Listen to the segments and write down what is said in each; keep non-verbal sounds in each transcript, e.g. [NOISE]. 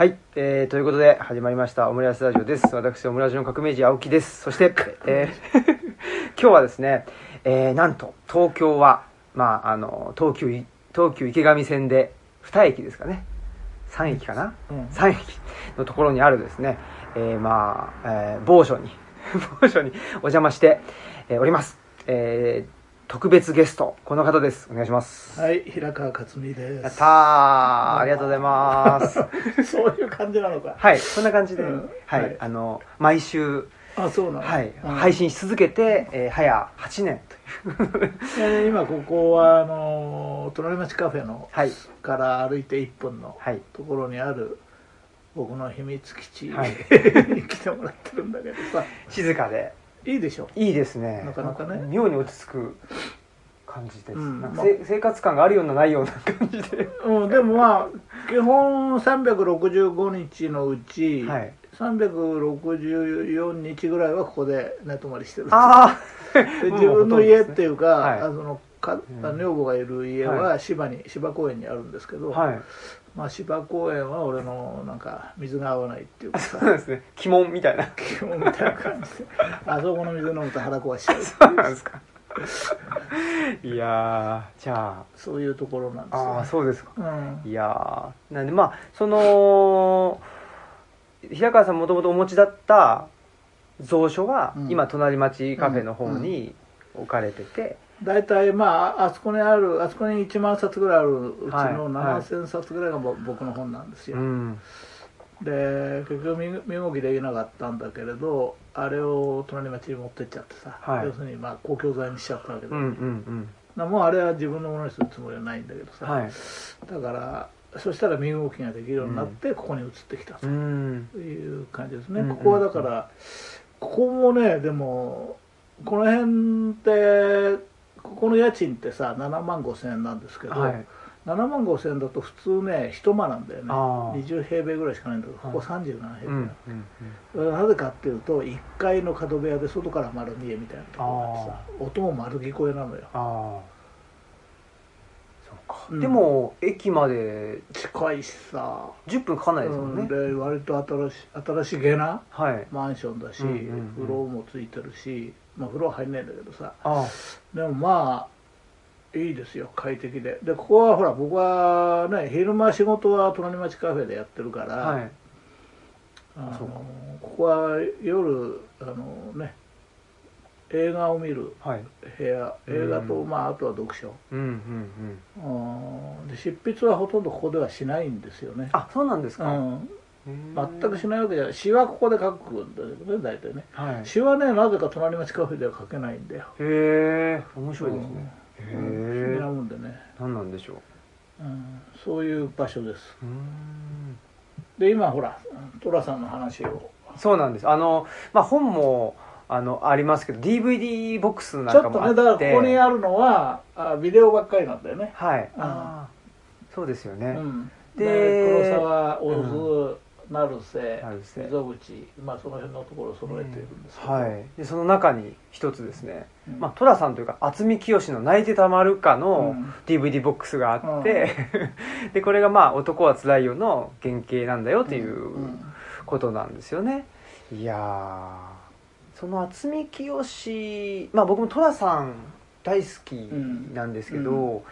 はい、えー、ということで始まりましたオムライスラジオです。私、オムラジオの革命児青木です。そして、えー [LAUGHS] 今日はですね、えー、なんと東京は、まあ、あの、東急い、東急池上線で2駅ですかね。3駅かな、うん3駅のところにあるですね、えー、まあ、えー某所に、[LAUGHS] 某所にお邪魔して、えーおります。えー、特別ゲスト、この方です。お願いします。はい、平川克美です。やったーありがとうございます。[LAUGHS] そういう感じなのか。はい、そんな感じで、うんはい、はいあの、毎週、あ、そうなの。はい、うん配。信し続けて、えー早8年という。で [LAUGHS] 今ここはあの隣町カフェのはい、から歩いて1分のはい、ところにある僕の秘密基地にはい [LAUGHS] 来てもらってるんだけどさ、静かで、いいでしょ。いいですね。なかなかね妙に落ち着く感じです。うんなんかせ生活感があるようなないような感じで。うん、でもまあ基本365日のうち、はい。364日ぐらいはここで寝泊まりしてる。あで [LAUGHS] もう自分の家っていうか、はいあそのかうん女房がいる家はは芝に、芝公園にあるんですけど、あ、はい。まあ、芝公園は俺のなんか水が合わないっていうか。さ [LAUGHS] そうですね。鬼門みたいな。基本みたいな感じ。で [LAUGHS] あそこの水飲むと腹壊しちゃうそうなんですか。いやー、じゃそういうところなんですあ、よ、ああ、そうですか。うん。いやー。なんでまあその平川さんもともとお持ちだった蔵書は、うん。今隣町カフェの方に置かれてて、大体まああそこにあるあそこに1万冊ぐらいあるうちはいのはい7000冊ぐらいがぼ僕の本なんですよ、うん。で結局身身動きできなかったんだけれどあれを隣町に持ってっちゃってさ、はい。要するにまあ公共財にしちゃったわけで、うんうんなもうあれは自分のものにするつもりはないんだけどさ、うんはい。だからそしたら身動きができるようになってここに移ってきたと。うん。いう感じですね、うん。ここはだからここもねでもこの辺ってここの家賃ってさ7万5千円なんですけど、はい。7万5千円だと普通ね一間なんだよね。あー20平米ぐらいしかないんだけどここ37平米、うんうん。なぜかっていうと1階の角部屋で外から丸見えみたいなところがあってさ音も丸聞こえなのよ。うん。でも駅まで近いしさ、10分かかんないですもんね、うん。で割と新し新しげなはい。マンションだし、うんうんうん。風呂もついてるし、まあ、風呂は入んないんだけどさ。あでもまあいいですよ快適で。でここはほら僕はね昼間仕事は隣町カフェでやってるから、あはい。あのここは夜あのね映画を見るはい。部屋映画と、うん。まあ、あとは読書。うんうんで執筆はほとんどここではしないんですよね。あそうなんですか、うん、全くしないわけじゃない。詩はここで書くんだけどね大体ね。はい。詩はねなぜか隣町カフェでは書けないんだよ。へえ面白いですね、へう。ん不思議なえもんでね、何なんでしょう。うん、そういう場所です。うーん。で今ほら寅さんの話を。そうなんです。あのまあ本もあのありますけど DVD ボックスなんちょっとかもあってねだからここにあるのはあビデオばっかりなんだよね、はい、うん。ああそうですよね、うん、でで黒沢大津、成瀬成瀬溝口まあその辺のところを揃えてるんですけど、はい。でその中に一つですね、うん。まあ寅さんというか渥美清の「泣いてたまるか」のうん。DVD ボックスがあって、[LAUGHS] でこれがまあ「男はつらいよ」の原型なんだよっていううん。ことなんですよね。いやー。その渥美清まあ僕も寅さん大好きなんですけど、うん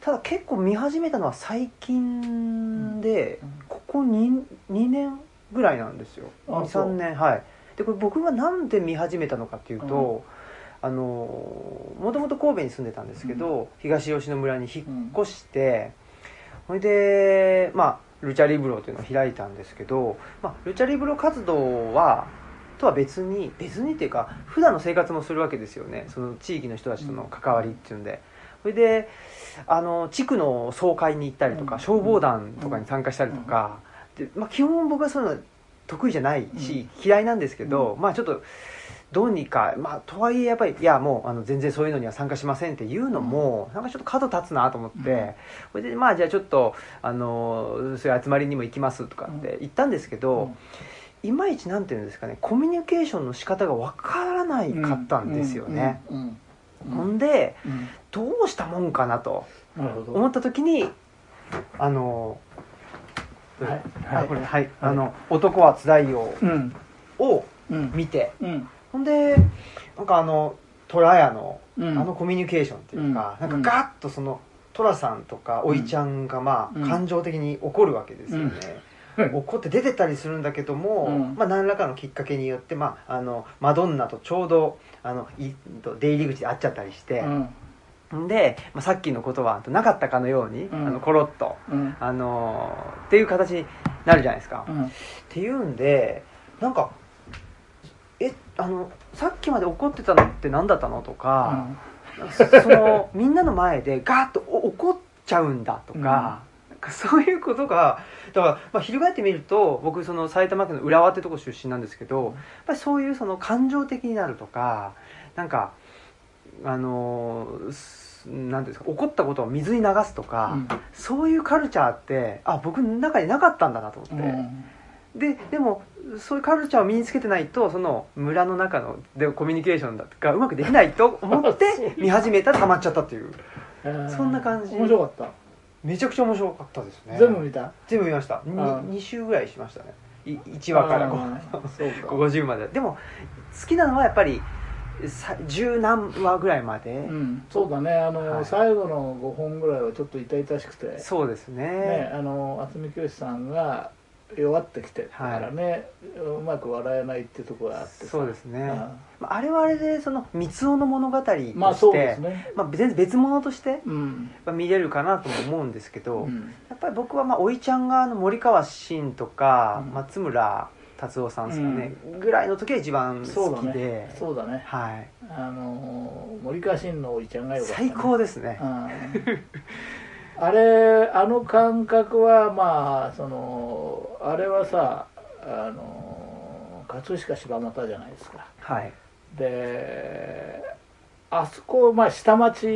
ただ結構見始めたのは最近で、うん。ここ 2, 2年ぐらいなんですよ。23あそう。年はい。でこれ僕がなんで見始めたのかっていうと、あのもともと神戸に住んでたんですけど、東吉野村に引っ越して、それでまあルチャリブロというのを開いたんですけど、まあ、ルチャリブロ活動はとは別に別にっていうか普段の生活もするわけですよね。その地域の人たちとの関わりっていうんで。それであの地区の総会に行ったりとか、うん。消防団とかに参加したりとか、でまあ、基本僕はそういうの得意じゃないし、嫌いなんですけど、まあちょっとどうにかまあとはいえやっぱりいやもうあの全然そういうのには参加しませんっていうのも、なんかちょっと角立つなと思って、うん。それでまあじゃあちょっとあのそういう集まりにも行きますとかって言ったんですけど、いまいちなんていうんですかねコミュニケーションの仕方がわからないかったんですよね、うん。うんほんでうん。どうしたもんかなと思った時にあのはい。あこれはい、あの「男はつらいようん」をうん。見て、うん。ほんでなんかあの虎屋のうん。あのコミュニケーションっていうか、うん。なんかガッとその寅さんとかおいちゃんがまあ、うん。感情的に怒るわけですよね、怒って出てったりするんだけども、うん。まあ、何らかのきっかけによって、まあ、あのマドンナとちょうどあのい出入り口で会っちゃったりして、で、まあ、さっきのことはなかったかのように、うん。あのコロッと、うん。あのーっていう形になるじゃないですか。うん。っていうんでなんかえあのさっきまで怒ってたのって何だったのとか、そのみんなの前でガーッとお怒っちゃうんだとか [LAUGHS] そういうことがだから、まあ、翻ってみると僕その埼玉県の浦和ってとこ出身なんですけどやっぱりそういうその感情的になるとかなんかあのすなんていうんですか怒ったことを水に流すとか、そういうカルチャーってあ僕の中になかったんだなと思って。うん。ででもそういうカルチャーを身につけてないとその村の中のでコミュニケーションだとかうまくできないと思って [LAUGHS] 見始めたらハマっちゃったっていう。えー。そんな感じ。面白かっめちゃくちゃ面白かったですね。た全部見た？全部見ました。あ 2, 週ぐらいしましたね。い1話から。あー [LAUGHS] そうか。50まで。でも好きなのはやっぱりさ十何話ぐらいまで、うん、そうだね。あの、はい。最後の5本ぐらいはちょっと痛々しくて。そうですね。ねあの渥美清さんが弱ってきてるからね、うまく笑えないっていうところがあってさ。そうですね、うん。まあ、あれはあれでその三尾の物語として、まあそうですね。まあ、全然別物として見れるかなとも思うんですけど、うん。やっぱり僕はまあおいちゃんがあの森川慎とか、うん。松村達夫さんですかね、ぐらいの時は一番好きで、ね。そうだね。はい。あの森川新のおいちゃんがよかった、ね、最高ですね、うんあれあの感覚はまあそのあれはさあの葛飾柴又じゃないですか。はい。であそこまあ下町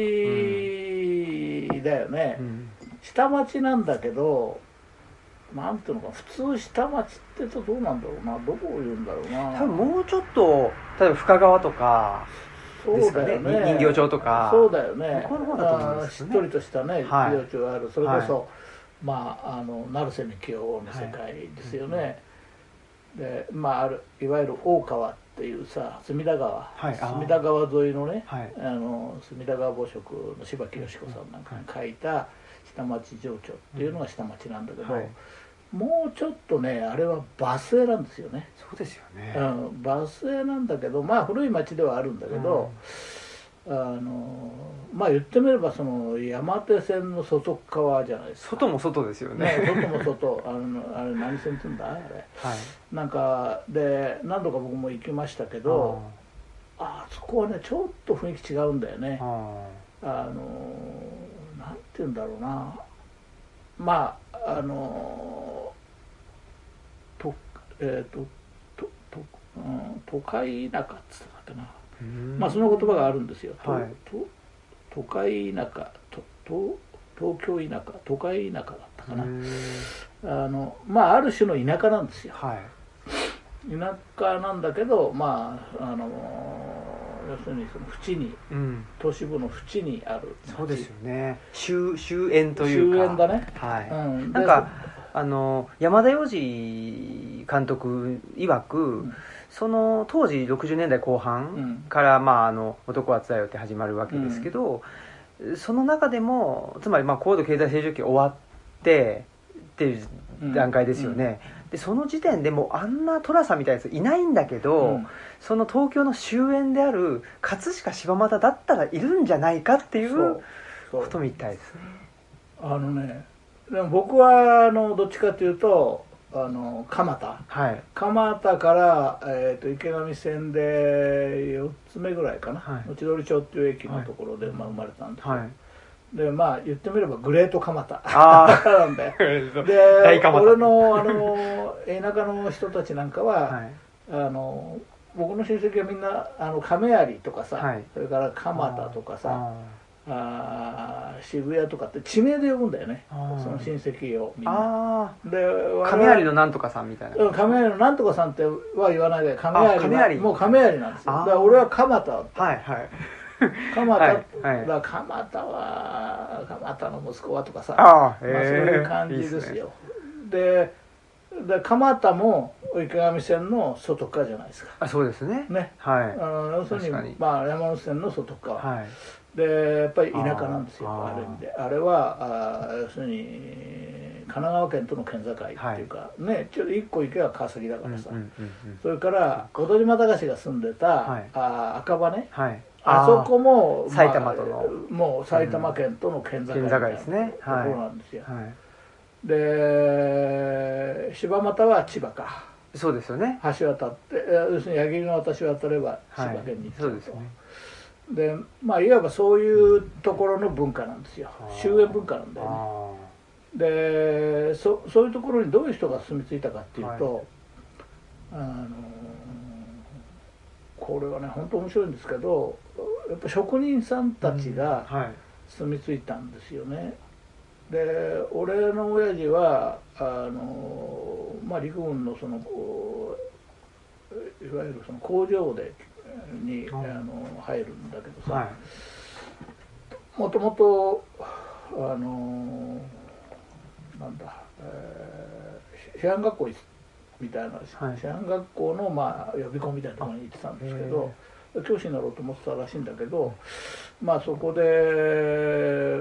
だよね、うん。下町なんだけどなんていうのかな普通下町ってとどうなんだろうな。どこを言うんだろうな。多分もうちょっと例えば深川とかですかね。だよね人形町とか。そうだよね。向こうの方だと思うんですよねしっとりとしたねはい。人形町がある。それこそ、はまああの成瀬幹雄の世界ですよね、はい。でまああるいわゆる大川っていうさ隅田川、はい。隅田川沿いのね、はい。あの隅田川墓食の柴木淑子さんなんかが書いた下町情緒っていうのが下町なんだけど、はいもうちょっとねあれはバス停なんですよね、そうですよね、うん、バス停なんだけどまあ古い町ではあるんだけど、あのまあ言ってみればその山手線の外側じゃないですか。外も外ですよね。ね外も外。[LAUGHS] あのあれ何線って言うんだ？あれ。はい。なんかで何度か僕も行きましたけどあそこはねちょっと雰囲気違うんだよね。ああのなんて言うんだろうなまああのとえっ、ととと、うん、都会田舎っつったかなまあその言葉があるんですよ。とはいと都会田舎とと東京田舎都会田舎だったかな。うんあのまあある種の田舎なんですよ。はい田舎なんだけどまああの要するにその縁にうん。都市部の縁にある町。そうですよね。終終焉というか。終焉だね。はい、うん、なんかあの山田洋次監督曰く、ん。その当時60年代後うん。半から「まあ、あの男はつらいよ」って始まるわけですけど、その中でもつまりまあ高度経済成長期終わってっていう段階ですよね、でその時点でもうあんな寅さんみたいなやついないんだけど、うん。その東京の終焉である葛飾柴又だったらいるんじゃないかっていそう。うそう。ことみたいですね。あのねでも僕はあのどっちかというとあの蒲田。はい。蒲田から、えー、と池上線で4つ目ぐらいかな、はい。内通町っていう駅のところで、まあ、生まれたんですよ、はいでまあ言ってみればグレート蒲田。あなん [LAUGHS] であで俺のあの田舎の人たちなんかは、はい。あの僕の親戚はみんなあの亀有とかさ、はい。それから蒲田とかさあ渋谷とかって地名で呼ぶんだよね。その親戚をみんな。あで亀有のなんとかさんみたいな。うん亀有のなんとかさんっては言わないで亀有もう亀有なんですよ。だから俺は蒲田はいはい [LAUGHS] 蒲田、はいはい。田は蒲田の息子はとかさ。ああまあ、そういう感じですよ。でで蒲田も池上線の外側じゃないですか。あそうですね。ね。はい。あの要するにまあ、山手線の外側、はい。でやっぱり田舎なんですよある意味であれはあー要するに神奈川県との県境っていうか、ねちょっと一個行けば川崎だからさ、うんうんうんうん。それから小鳥島隆が住んでた、はい。あー赤羽はいあそこも、埼玉との。もう埼玉県との県境ですね。ところなんですよ、はい。で柴又は千葉か。そうですよね。橋渡ってえ要するに矢切の渡渡れば千葉はい県に行っちゃと。そううですね。でまあいわばそういうところの文化なんですよ。終焉文化なんだよね。あでそそういうところにどういう人が住み着いたかっていうと、あのこれはね本当面白いんですけどやっぱ職人さんたちーがはい。住み着いたんですよね。で俺の親父はあの、まあ、陸軍のそのいわゆるその工場でにあうんの入るんだけどさ、はい。もともとあのなんだ、えー、師範学校みたいな、はい。師範学校の、まあ、予備校みたいなところに行ってたんですけど教師になろうと思ってたらしいんだけど、まあそこでえ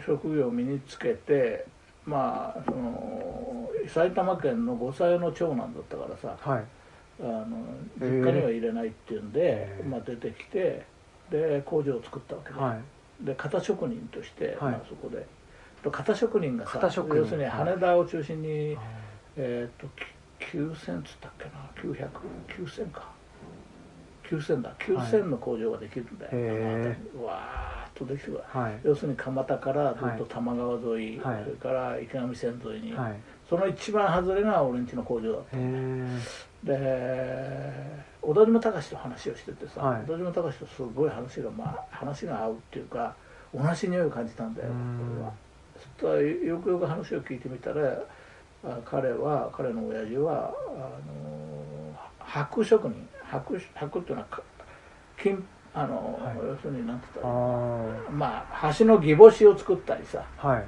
ー職業を身につけてまあその埼玉県の五歳の長男だったからさはい。あの実家には入れないっていうんで、へー。まあ、出てきてで工場を作ったわけで,、はい。で型職人として、はい。まあ、そこで。と型職人がさ型職人。要するに羽田を中心に、あえっ、とき9000つったっけな？90009000か9000だ。9000の工場ができるんだよ、へー。あの辺りうわーっとできてくるーはい。要するに蒲田からずっと多摩川沿い、はい。それから池上線沿いに、はい。その一番外れが俺んちの工場だったへえで小田島隆と話をしててさ、はい。小田島隆とすごい話がまあ話が合うっていうか同じ匂いを感じたんだようん。これは。そしたらよくよく話を聞いてみたらあ彼は彼の親父はあの箔職人箔箔っていうのはか金あの、はい。要するに何て言ったあらまあ橋の擬宝珠を作ったりさ。はい。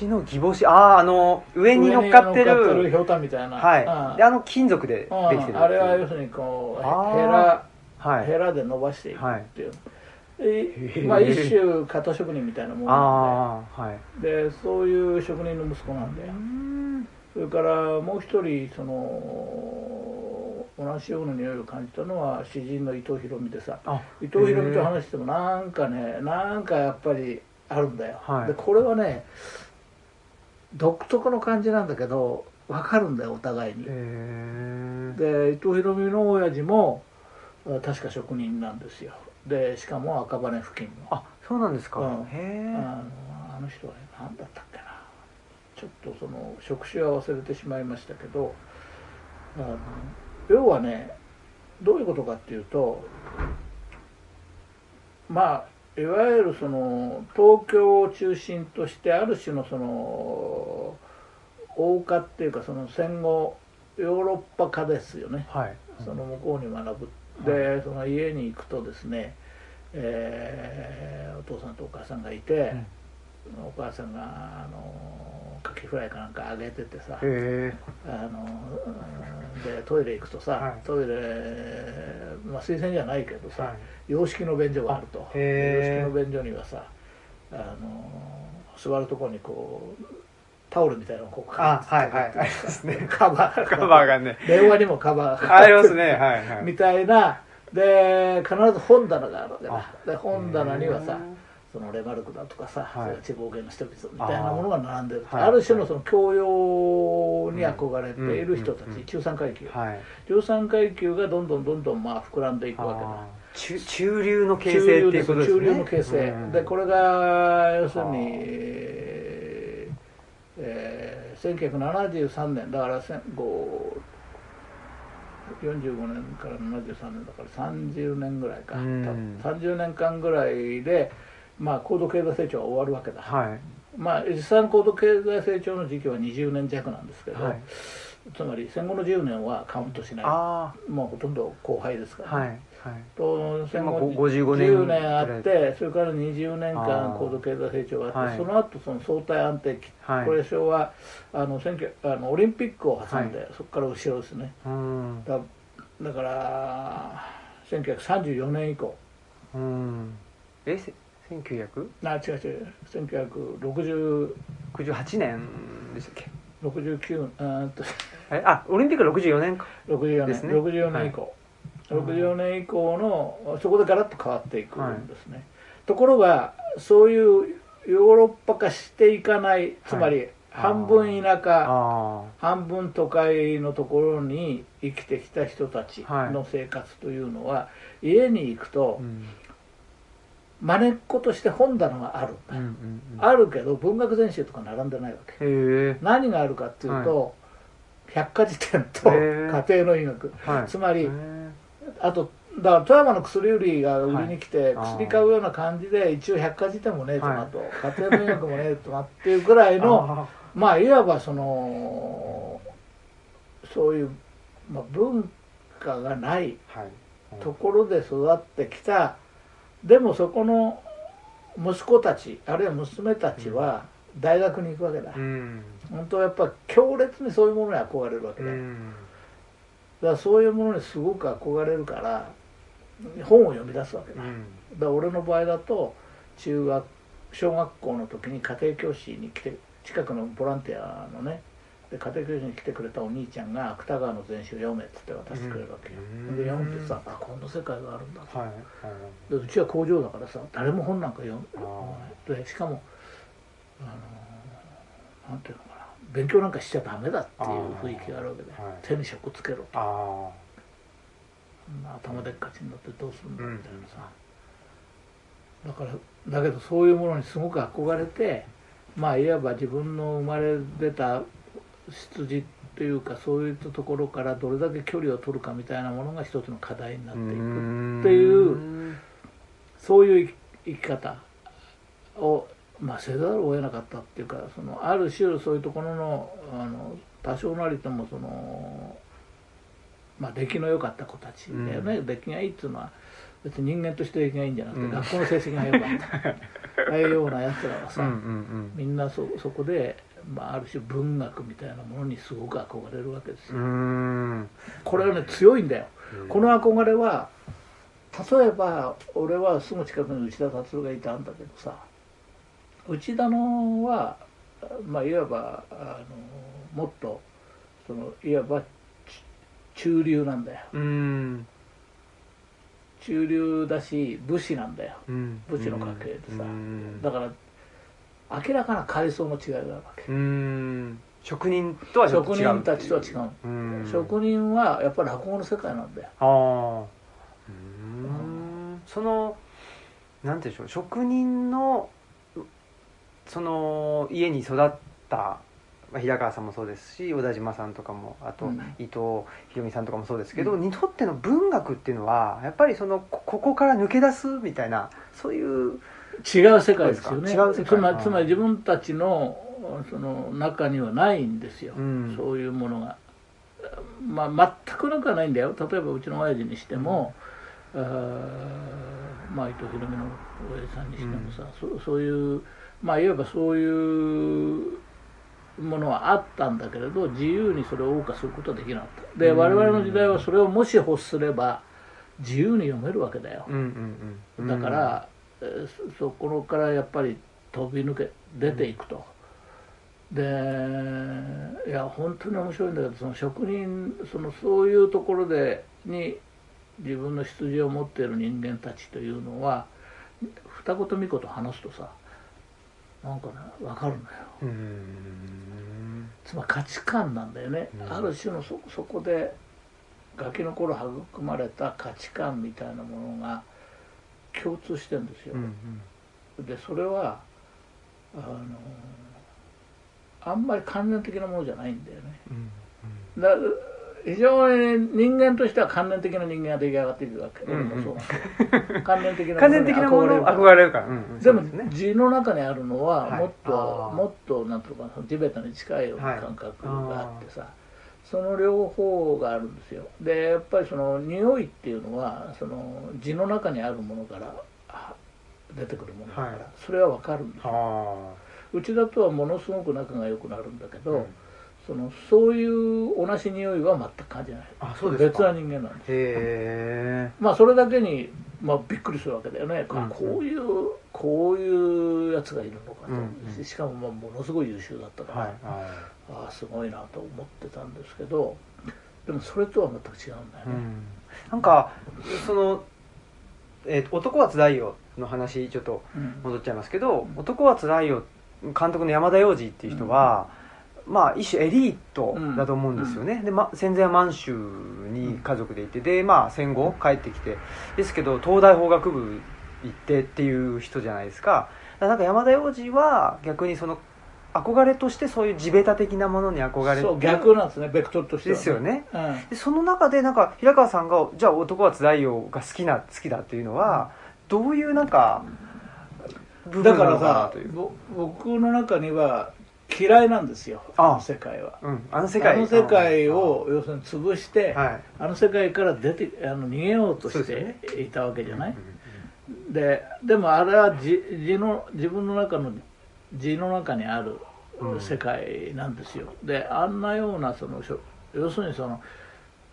橋の擬宝珠あああの上に乗っかってる。ひょうたんみたいな、はい。であの金属でできてるあれは要するにこうあー。ヘラはい。ヘラで伸ばしていくはいっていう、まあ一種型職人みたいなものなんああはい。ででそういう職人の息子なんだよ。それからもう一人その同じような匂いを感じたのは詩人の伊藤博美でさあ伊藤博美と話してもなんかねなんかやっぱりあるんだよ、はい。でこれはね独特の感じなんだけど分かるんだよお互いに。へえで伊藤博美の親父もあ確か職人なんですよ。でしかも赤羽付近の。あそうなんですか。うん。へあえのあの人はね何だったっけな。ちょっとその職種は忘れてしまいましたけどあの要はねどういうことかっていうとまあいわゆるその東京を中心としてある種のその欧化っていうかその戦後ヨーロッパ化ですよね。はい。その向こうに学ぶ。でその家に行くとですね、えーお父さんとお母さんがいて、お母さんがあのカキフライかなんかあげててさあのうんでトイレ行くとさ、はい。トイレ、まあ、推薦じゃないけどさ、はい。洋式の便所があると。洋式の便所にはさあの座るところにこうタオルみたいなのをこうあはいはい。ありますね。[LAUGHS] カバー。カバーがね。電話にもカバーが。ありますね。はいはい。みたいな。で必ず本棚があるわけだ。あで本棚にはさそのレマルクだとかさ、はい。地方芸の人々みたいなものが並んでるある種のその教養に憧れている人たち、中産階級、はい。中産階級がどんどんどんどんまあ膨らんでいくわけだ。中中流の形中成っていうことですね。中流の形成、うんでこれが要するにはあえーえー1973年。だからせんこう45年から73年だから30年ぐらいか、うん。た30年間ぐらいで、まあ、高度経済成長は終わるわけだ、はい。まあ実際の高度経済成長の時期は20年弱なんですけど、はい。つまり戦後の10年はカウントしない。あもうほとんど後輩ですから、あはい。と戦まあ後ご55年10年あってそれから20年あ間ー。高度経済成長があって、はい。その後その相対安定期、はい。これ昭和あのあのオリンピックを挟んで、そこから後ろですね。うん。だだから1934年以降。うん。えせ1968あ違う違う。1960年でしたっけ？69あーっと。えあオリンピック64年か。64年、ですね。64年以降、はい。64年以降のそこでガラッと変わっていくんですね、ところがそういうヨーロッパ化していかないつまり半分田舎、あ半分都会のところに生きてきた人たちの生活というのは、家に行くあとうんまねっことして本棚がある、うんうんうん。あるけど文学全集とか並んでないわけ。何があるかっていうと、百科事典と家庭の医学。はい。つまりあとだから富山の薬売りが売りに来て、はい。薬買うような感じで一応百科事典もねえとなはい。と、家庭の医学もねえとなっていうぐらいの [LAUGHS] あまあいわばそのそういう、まあ、文化がないところで育ってきたでもそこの息子たちあるいは娘たちは大学に行くわけだ、うん。本当はやっぱ強烈にそういうものに憧れるわけうだ。よ、ん。だからそういうものにすごく憧れるから本を読み出すわけだ,、うん。だから俺の場合だと中学小学校の時に家庭教師に来て近くのボランティアのねで家庭教師に来てくれたお兄ちゃんが芥川の全集読めっつって渡してくれるわけよ、うん。で読んでさあこんな世界があるんだと、はいはい。でうちは工場だからさ誰も本なんか読む。あでしかもあのなんていうのかな勉強なんかしちゃダメだっていう雰囲気があるわけで、はい手に職つけろと。あ頭でっかちになってどうするんだうんみたいなさ、だからだけどそういうものにすごく憧れてまあいわば自分の生まれ出た出自というかそういったところからどれだけ距離を取るかみたいなものが一つの課題になあっていくんっていうそういう生き方を、まあ、せざるを得なかったっていうかそのある種そういうところのあの多少なりともその、まあ、出来の良かった子たちだよね、出来がいいっていうのは別に人間として出来がいいんじゃなくて、う [LAUGHS] ん学校の成績が良かったああいうようなやつらはさ、うんうん。みんなそそこで、まあ、ある種文学みたいなものにすごく憧れるわけですよ。これはね強いんだよ。うん。この憧れは例えば俺はすぐ近くに内田達郎がいたんだけどさ内田のはまあいわばあのもっとそのいわばち中流なんだよ。うん。中流だし武士なんだよ。うん。武士の家系でさ。うん。だから明らかな階層の違いがあるわけ。うん。職人とは違う。職人たちとは違う。うん。職人はやっぱり落語の世界なんだよ。ああうん。そのなんていうんでしょう。職人のその家に育ったまあ平川さんもそうですし小田島さんとかもあとうん。伊藤ひろみさんとかもそうですけど、うん。にとっての文学っていうのはやっぱりそのこここから抜け出すみたいなそういう違う世界ですよね。つまりつまり自分たちのその中にはないんですよ、うん。そういうものが、まあ、全くなくはないんだよ。例えばうちの親父にしても、あーまあ伊藤博美の親父さんにしてもさ、そそういうまあいわばそういうものはあったんだけれど自由にそれを謳歌することはできなかった。でうん。我々の時代はそれをもし欲すれば自由に読めるわけだよ、うんうん。うん。だから、そこからやっぱり飛び抜け出ていくと、でいや本当に面白いんだけどその職人そのそういうところでに自分の出自を持っている人間たちというのは二言三言話すとさなんかね分かるんだよ。うん。つまり価値観なんだよね、うん。ある種のそそこでガキの頃育まれた価値観みたいなものが共通してるんですよ、うんうん。でそれはあのあんまり関連的なものじゃないんだよね。うんだ非常に人間としては関連的な人間が出来上がっているわけ、うんうん。俺もそう関連的なものに憧憧れるから、うんうん。でも字の中にあるのははい。もっと、あー。もっとなんとか地べたに近い感覚があってさ、その両方があるんですよ。でやっぱりその匂いっていうのはその地の中にあるものからあ出てくるものだから、はい。それは分かるんですよ。あうちだとはものすごく仲が良くなるんだけど、うん。そのそういう同じ匂いは全く感じない。あそうですか。別な人間なんです。へえまあそれだけに、まあ、びっくりするわけだよね、うん。あこういうこういうやつがいるのかと、うんうん。しかもまあものすごい優秀だったから、はいあああすごいなと思ってたんですけどでもそれとは全く違うんだよね、うん。なんかその、えーと男はつらいよ」の話ちょっとうん。戻っちゃいますけど「男はつらいよ」監督の山田洋次っていう人は、まあ一種エリートだと思うんですよね、で、ま、戦前は満州に家族でいてでまあ戦後帰ってきて。ですけど東大法学部行ってっていう人じゃないですか。なんか山田洋次は逆にその憧れとしてそういう地べた的なものに憧れて。そう逆なんですねベクトルとしては、ですよね。うん。でその中でなんか平川さんが「じゃあ男はつらいよ」が好きな好きだっていうのはどういうなんかだからさ僕の中には嫌いなんですよあ。あの世界は。うん、あの世界。あの世界を要するに潰して、はい。あの世界から出てあの逃げようとしていたわけじゃない、うんででもあれはじ字の自分の中の字の中にあるうん。世界なんですよ、であんなようなその要するにその、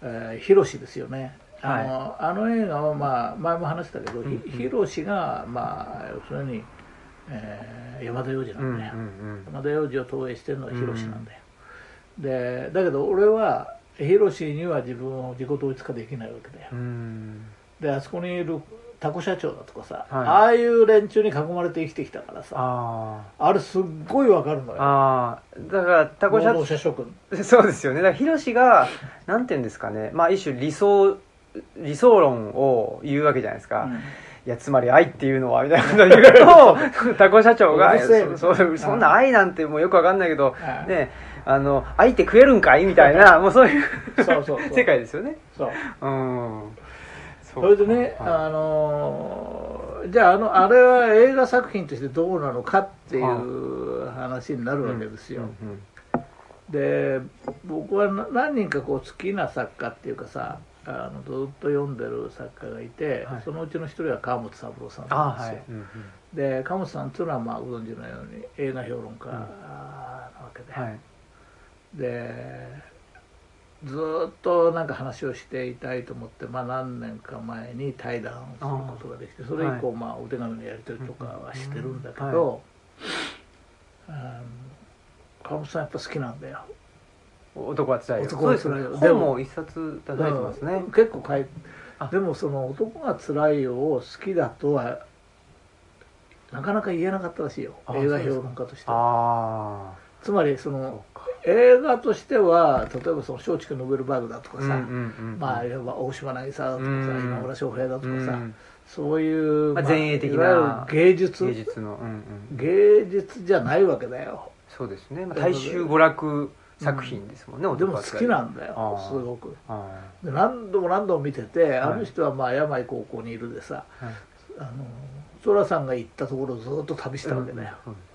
えー、ヒロシですよね。あの,、あの映画は、まあ、前も話したけど、うんうん。ひヒロシが、まあ、要するに、えー山田洋次なうんうんんだよ、うん。山田洋次を投影してるのはヒロシなんだよ、でだけど俺はヒロシには自分を自己統一化できないわけだよ、うん。であそこにいるタコ社長だとかさ、はい。ああいう連中に囲まれて生きてきたからさああれすっごいわかるのあよ。ああだからタコシ労働ャ者諸君。[LAUGHS] そうですよね。だからヒロシがなんて言うんですかね。まあ一種理想理想論を言うわけじゃないですか、うん。いやつまり愛っていうのはみたいなことを言うと [LAUGHS] タコ社長がそそそんな愛なんてもうよくわかんないけど、はいねあの愛って食えるんかい？みたいなもうそういうそうそうそう。[LAUGHS] 世界ですよね。そう。うんそれでね、はい。あのーじゃああのあれは映画作品としてどうなのかっていう話になるわけですよ、うんうんで僕はな何人かこう好きな作家っていうかさあのずっと読んでる作家がいて、はい。そのうちの一人は川本三郎さんあなんですよ、はい、うんうん。で川本さんっていうのはまあご存知のように映画評論家なわけで、はい。でずっとなんか話をしていたいと思って、まあ、何年か前に対談することができてそれ以降、まあ、お手紙のやり取りとかはしてるんだけど、川本さんやっぱ好きなんだよ。男はつらいよ。男はつらいよ。でも一冊出されてますね、うん結構書いあ。でもその「男がつらいよ」を好きだとはなかなか言えなかったらしいよ。あ映画評論家としては。あつまりそあの映画としては例えばその松竹ノベルバーグだとかさ、うんうんうんまあいわば大島渚だとかさ、うん。今村翔平だとかさ、うん。そういう、まあ前衛的な芸術。芸術の、うんうん、芸術じゃないわけだよ。そうですね、まあ、大衆娯楽作品ですもんね、でも好きなんだよすごく。あで何度も何度も見てて、はい。あの人はまあ山井高校にいるでさあはい。あの寅さんが行ったところをずっと旅したわけだよ、そうですね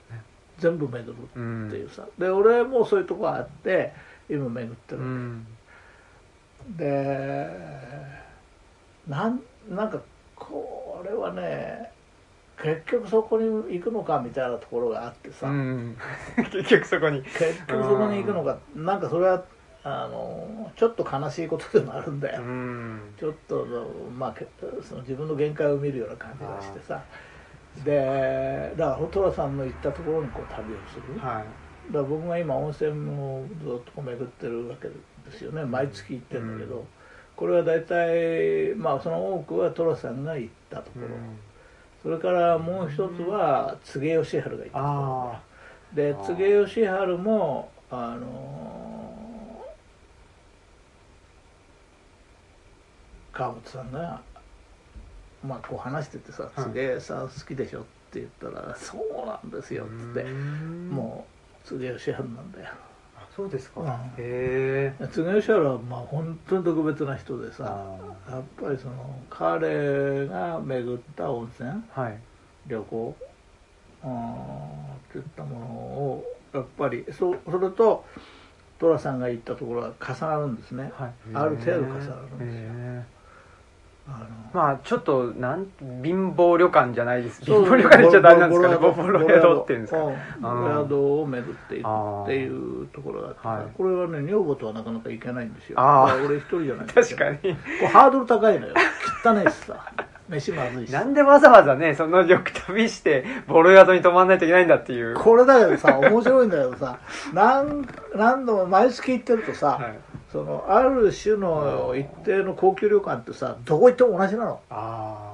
全部巡るうんっていうさ。で俺もそういうとこあって今巡ってるうん。でなんなんかこれはね結局そこに行くのかみたいなところがあってさ、うん。結局そこに。結局そこに行くのか。なんかそれはあのちょっと悲しいことでもあるんだよ、うん。ちょっとまあけその自分の限界を見るような感じがしてさでだから寅さんの行ったところにこう旅をする、はい。だから僕が今温泉をずっと巡ってるわけですよね。毎月行ってるんだけど、うん。これは大体まあその多くは寅さんが行ったところ、それからもう一つは柘植義治が行ったところ。あで柘植義治もあの川本さんがまあこう話しててさ「はい。柘植さん好きでしょ」って言ったら「そうなんですよ」っつってうん。もう柘植義治なんだよ。あそうですか、うん。へえ。柘植義治はまあ本当に特別な人でさあやっぱりその彼が巡った温泉ーはい。旅行うんっていったものをやっぱりそそれと寅さんが言ったところは重なるんですね、はい。ある程度重なるんですよまあちょっとなん貧乏旅館じゃないです。貧乏旅館って言っちゃダメなんですかね。ボボロ宿っていうんですか。うんボロ宿を巡っていくっていうところだったからはいこれはね女房とはなかなかいけないんですよ。あ俺一人じゃない確かに。これハードル高いのよ。汚いしさ。飯まずいし。さなんでわざわざねその旅旅してボロ宿に泊まんないといけないんだっていう。これだけどさ面白いんだけどさ何何度も毎月行ってるとさ、はいそのある種の一定の高級旅館ってさどこ行っても同じなの。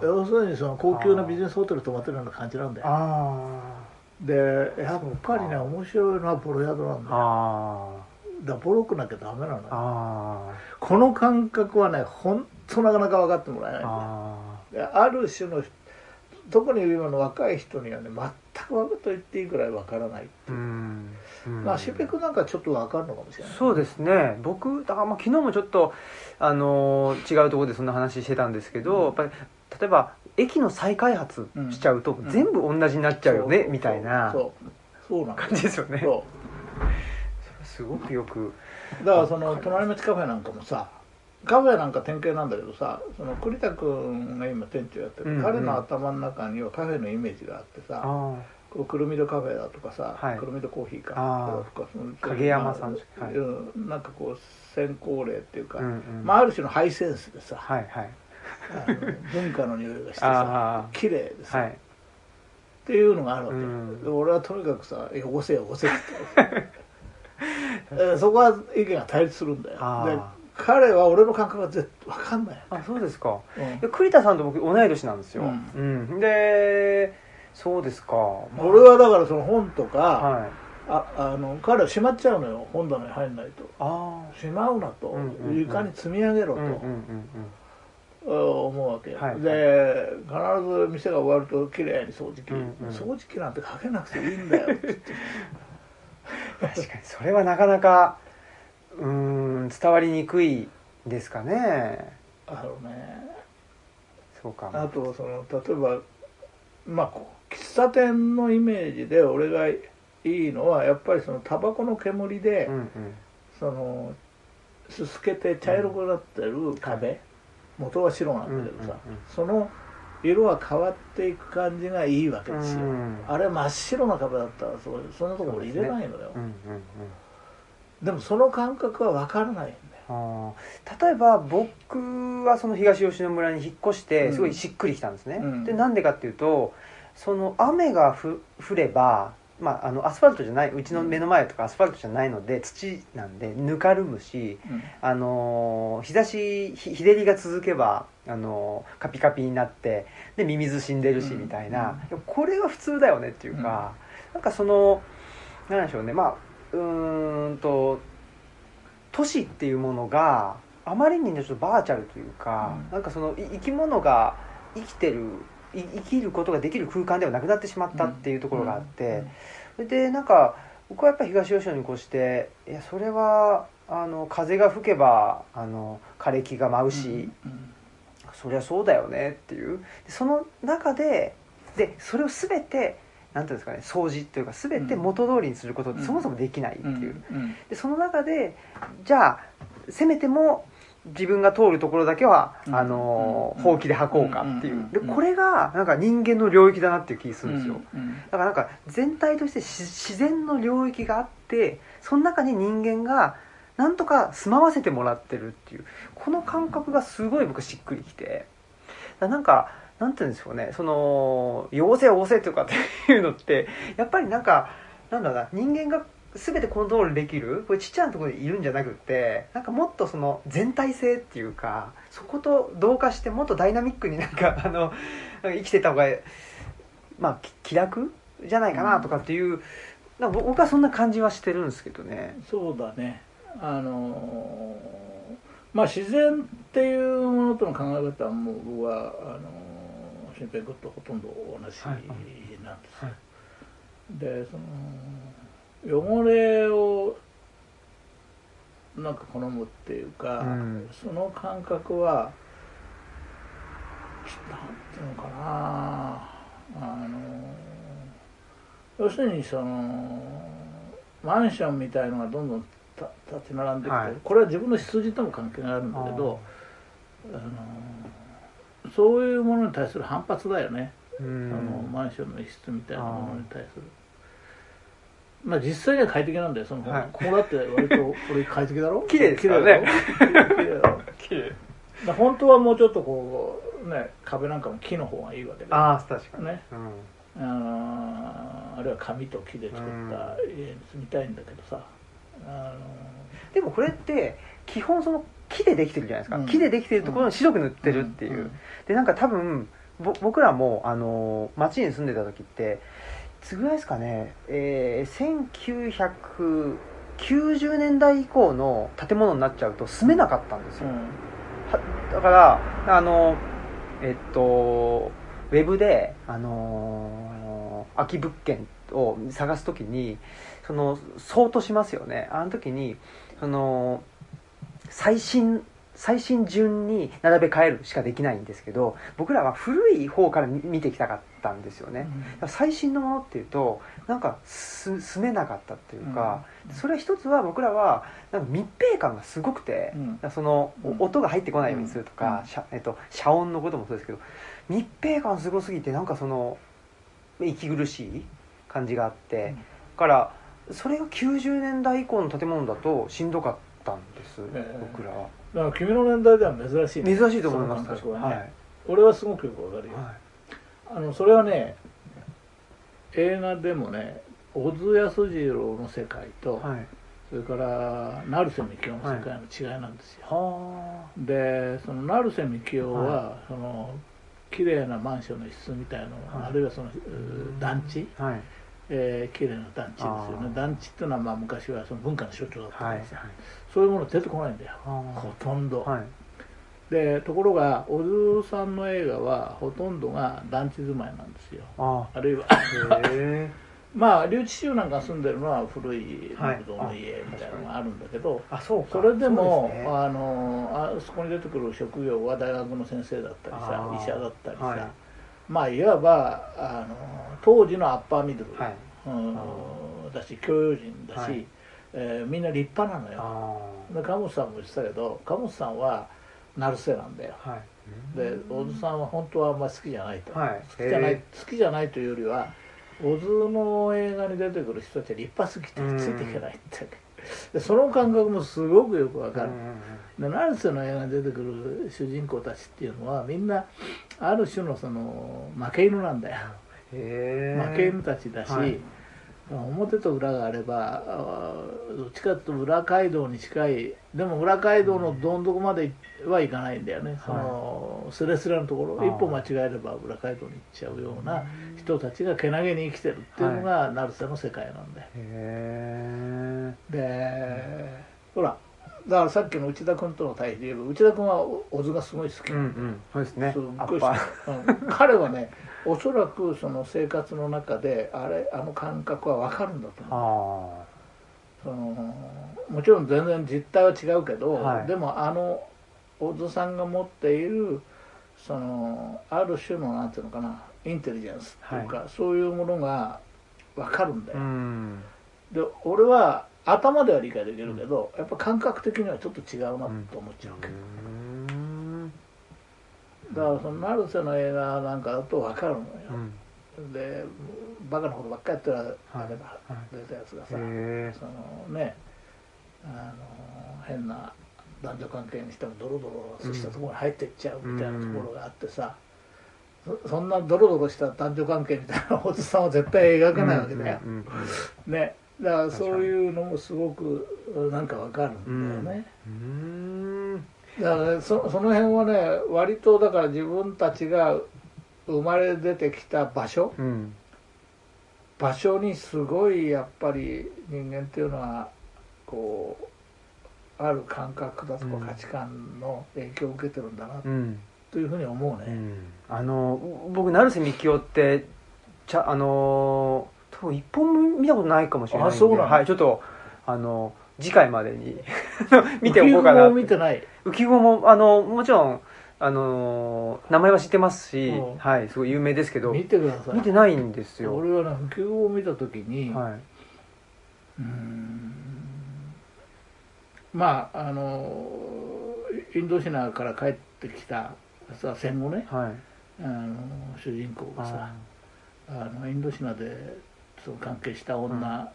要するにその高級なビジネスホテル泊まってるような感じなんだよ。あでやっぱりね面白いのはボロ宿なんーだよ。あだボロくなきゃダメなのよ。この感覚はね本当なかなか分かってもらえーないんだよ。あである種の特に今の若い人にはね全く分かと言っていいくらい分からないーう。んうんまあシュペ君なんかちょっと分かるのかもしれない。そうですね。僕だからまあ昨日もちょっと、あのー違うところでそんな話してたんですけど、うん。やっぱり例えば駅の再開発しちゃうと、ん。全部同じになっちゃうよね、そうみたいな。そう。そうな感じですよね。そすごくよく。うだからその隣町カフェなんかもさカフェなんか典型なんだけどさその栗田君が今店長やってる、うんうん。彼の頭の中にはカフェのイメージがあってさくるみどカフェだとかさ、はい。くるみどコーヒーか。あとか影山さんまあはい。うん。なんかこう先行例っていうか、あ、うんうん。まあ、ある種のハイセンスでさ、はいはい。文化の匂いがしてさ [LAUGHS] あ綺麗でさ、あはい。っていうのがあるわけ、うん。で俺はとにかくさ「汚せ汚せ」って [LAUGHS] そこは意見が対立するんだよ。あで彼は俺の感覚が絶対分かんない、あそうですか。うん。栗田さんと僕同い年なんですよ、ううん。でそうですか、まあ。俺はだからその本とか、はい。ああの彼はしまっちゃうのよ本棚に入んないと。ああしまうなと、床に積み上げろと、思うわけ、はいで必ず店が終わると綺麗に掃除機、うんうん。掃除機なんてかけなくていいんだよって。[LAUGHS] 確かにそれはなかなかうーん伝わりにくいですかね。あのね。そうか。あとその例えばまあこう喫茶店のイメージで俺がいいのはやっぱりそのタバコの煙で、うんうん。そのすすけて茶色くなってる壁、元は白なんだけどさ、うんうんうんその色が変わっていく感じがいいわけですよ、うんあれ真っ白な壁だったらそうそんなところ入れないのよ。うんうんうんでもその感覚は分からないんだよ。例えば僕はその東吉野村に引っ越してうん。すごいしっくりきたんですね、うん。でなんでかっていうとその雨がふ降れば、まあ、あのアスファルトじゃないうちの目の前とかアスファルトじゃないので土なんでぬかるむし、あのー日差し日日照りが続けば、あのーカピカピになってでミミズ死んでるしうん。みたいな、でもこれは普通だよねっていうか、なんかそのなんでしょうねまあうーんと都市っていうものがあまりにねちょっとバーチャルというか、うん。なんかそのい生き物が生きてるい生きることができる空間ではなくなってしまったっていうところがあって、それでなんか僕はやっぱり東吉野に越していやそれはあの風が吹けばあの枯れ木が舞うし、うんそりゃそうだよねっていう。でその中ででそれを全てなんていうんですかね掃除というか全て元通りにすることってうんそもそもできないってう。んいう、うん。でその中でじゃあせめても自分が通るところだけは、うん。あのうん。ほうきで履こうかっていう、うん。でこれがなんか人間の領域だなっていう気がするんですよ、うん。だからなんか全体としてし自然の領域があってその中に人間がなんとか住まわせてもらってるっていうこの感覚がすごい僕しっくりきて。なんかなんていうんですかねその「要請要請」とかっていうのってやっぱりなんかなんだろうな人間が全てコントロールできるこれちっちゃなところにいるんじゃなくってなんかもっとその全体性っていうかそこと同化してもっとダイナミックになんか [LAUGHS] あの生きてた方がまあき気楽じゃないかなとかっていう、なんか僕はそんな感じはしてるんですけどね。そうだね。あのーまあ自然っていうものとの考え方はもう僕はあのー新平君とほとんど同じなんです、はい。でその汚れをなんか好むっていうか、うん。その感覚はなんていうのかな。あの要するにそのマンションみたいのがどんどんた立ち並んできて、はい。これは自分の出自とも関係があるんだけどあのそういうものに対する反発だよね、うあのんマンションの一室みたいなものに対する。まあ実際には快適なんだよ。その、はい。ここだって割と俺快適だろ？[LAUGHS] 綺麗ですからね。綺麗だろ？[LAUGHS] 綺麗だろ？綺麗。だから本当はもうちょっとこうね壁なんかも木の方がいいわけでああ確かに。ね。うん。あのあるいは紙と木で作った家に住みたいんだけどさ、あでもこれって基本その木でできてるじゃないですか、うん。木でできてるところに白く塗ってのるっていう、ん。でなんか多分ぼ僕らもあの町に住んでた時っていつぐらいですかね、えー、1990年代以降の建物になっちゃうと住めなかったんですよ、うん。はだからあのえっとウェブであの空き物件を探す時にその相当しますよね。あの時にその最新最新順に並べ替えるしかできないんですけど僕らは古い方から見見てきたかったんですよね、だから最新のものっていうとなんかす住めなかったっていうか、それは一つは僕らはなんか密閉感がすごくて、うん。その、音が入ってこないようにするとか、えっと、遮音のこともそうですけど密閉感すごすぎてなんかその息苦しい感じがあって、からそれが90年代以降の建物だとしんどかったんです、ええ。僕らはだから君の年代では珍しいね、珍しいと思います。ね、はい。俺はすごくよくわかるよ、はあのそれはね映画でもね小津安二郎の世界と、いはい。それから成瀬みきおの世界の違いなんですよ、はでその成瀬みきおは、はその綺麗なマンションの一室みたいなの、はい。あるいはそのう団地、あはい。えー、綺麗な団地ですよね。団地っていうのはまあ昔はその文化の象徴だったかはい。らさ、そういうもの出てこないんだよ。はほとんど、はい。でところが小津さんの映画はほとんどが団地住まいなんですよ。ああるいは [LAUGHS] まあ留置州なんか住んでるのは古いはい木造の家みたいなのがあるんだけど、あそうか。それでもね。あのあそこに出てくる職業は大学の先生だったりさ医者だったりさ、はい。まあいわばあの当時のアッパーミドル、はい。うん。あだし教養人だし、はいえーみんな立派なのよ。あで鴨さんも言ってたけど鴨さんは成瀬なんだよ。あはい。で小津さんは本当はあんまり好きじゃないと、はい。好きじゃないへ好きじゃないというよりは小津の映画に出てくる人たちは立派すぎてうんついていけないって。でその感覚もすごくよくわかる。で成瀬の映画に出てくる主人公たちっていうのはみんなある種のその負け犬なんだよ。負け犬たちだし、はい表と裏があればどっちかというと裏街道に近いでも裏街道のどん底まではいかないんだよね、そのスレスレのところあー一歩間違えれば裏街道に行っちゃうような人たちがけなげに生きてるっていうのが成瀬の世界なんだよ。へでほらだからさっきの内田君との対比で言えば内田君は小津がすごい好き。えうんうん。そうですね。すっごいうん。彼はねおそらくその生活の中であれあの感覚は分かるんだと思う。あそのもちろん全然実態は違うけど、はい。でもあの小津さんが持っているそのある種のなんていうのかなインテリジェンスっていうか、そういうものが分かるんだあよ、うん。で俺は頭では理解できるけど、やっぱ感覚的にはちょっと違うなと思っちゃうわけ、うん。だからその成瀬の映画なんかだと分かるのよ、うん。でバカなことばっかりやってるあれがはい出たやつがさ、そのねあの変な男女関係にしてもドロドロしたところに入っていっちゃうみたいなところがあってさ、そそんなドロドロした男女関係みたいなおじさんは絶対描かないわけだよ、うんうん。ねだからそういうのもすごくなんかわかるんだよね、うん。うんだからそその辺はね割とだから自分たちが生まれ出てきた場所うん。場所にすごいやっぱり人間っていうのはこうある感覚だとうん。か価値観の影響を受けてるんだなうん。というふうに思うね、うん。あの僕成瀬みきおってちゃあの多分一本も見たことないかもしれないんで。あそうなの？はいちょっとあの次回までに。[LAUGHS] 見ておこうかな。浮世見てない？浮世絵もあのもちろんあの名前は知ってますし、うん。はいすごい有名ですけど。見てください。見てないんですよ。俺はね浮世絵を見た時に、はうーん。まああのインドシナから帰ってきたさ戦後ね。はい。あの主人公がさああのインドシナでその関係した女、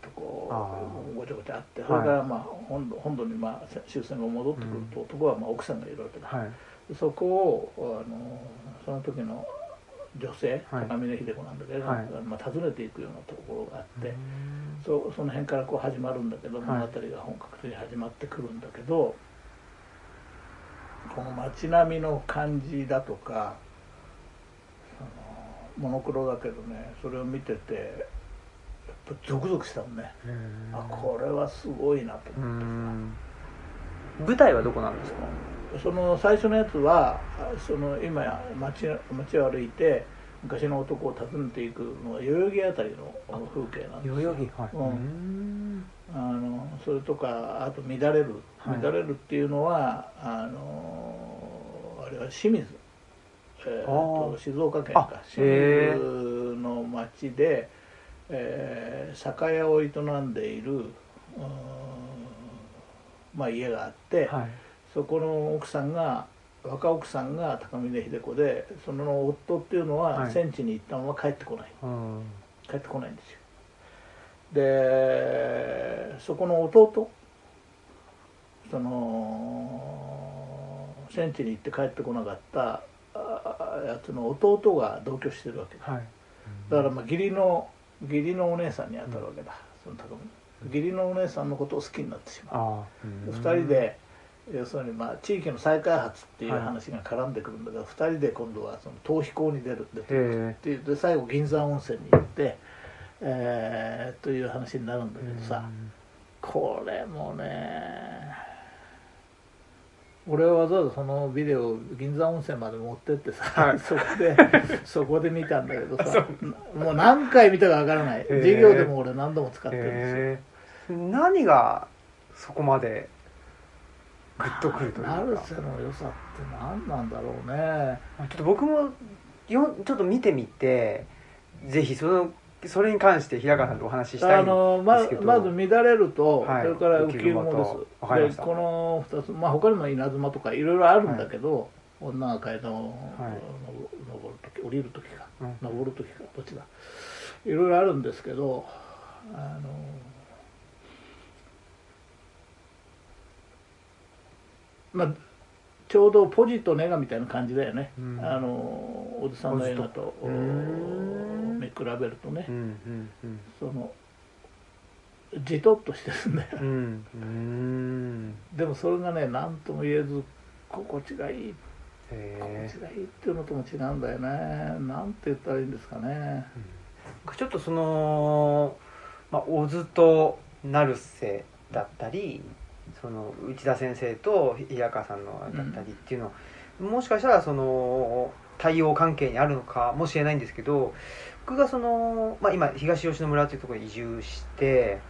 とこあうごちゃごちゃあってい。それからまあ本土本土にまあ終戦後戻ってくると、男はまあ奥さんがいるわけだ、はい。そこをあのその時の女性はい。高峰秀子なんだけど、はい。まあ、訪ねていくようなところがあって、うんそその辺からこう始まるんだけどはい。物語が本格的に始まってくるんだけど、この街並みの感じだとかモノクロだけどねそれを見ててやっぱゾクゾクしたもんね、うんあこれはすごいなとう思って。ん。舞台はどこなんですか？その最初のやつはその今街街を歩いて昔の男を訪ねていくのは代々木あたりの風景なんですよ。代々木？はい。うん。うん。あのそれとかあと乱れる。はい。乱れるっていうのは、あのあれは清水、えー静岡県あか清水の町で、えー酒屋を営んでいるうんまあ、家があって、はい。そこの奥さんが若奥さんが高峰秀子でその夫っていうのははい。戦地に行ったまま帰ってこない、うん。帰ってこないんですよ。でそこの弟その戦地に行って帰ってこなかったあやつの弟が同居してるわけ。だはい。だからまあ義理の義理のお姉さんに当たるわけだ、その高峰義理のお姉さんのことを好きになってしまう。ああ。2人で要するにまあ地域の再開発っていう話が絡んでくるんだけど、2人で今度はその逃避行に出るっていう。で最後銀山温泉に行って、えーという話になるんだけえどさ、これもね俺はわざわざそのビデオを銀山温泉まで持ってってさ、はい。[LAUGHS] そこでそこで見たんだけどさ [LAUGHS] もう何回見たかわからない。授業でも俺何度も使ってるんですよ、何がそこまでグッとくるというか。成瀬の良さって何なんだろうね。ちょっと僕もよちょっと見てみてぜひそのそれに関して平川さんとお話ししたいんですけど。まず乱れると、はいそれから浮雲です。でこの2つまあ他にも稲妻とかいろいろあるんだけど、女が階段を、はい。登る時降りる時かうん。登る時かどっちだ。いろいろあるんですけどあのまあちょうどポジとネガみたいな感じだよね、うん。あのおじさんの映画と見比べるとね、うんうんうん。そのじとっとしてるんだよ。うんうん。でもそれがね何とも言えず心地がいい。へ心え地がいいっていうのとも違うんだよね。なんて言ったらいいんですかね。ちょっとその、まあ、小津と成瀬だったりその内田先生と平川さんのだったりっていうの、もしかしたらその対応関係にあるのかもしれないんですけど僕がその、まあ、今東吉野村というところに移住して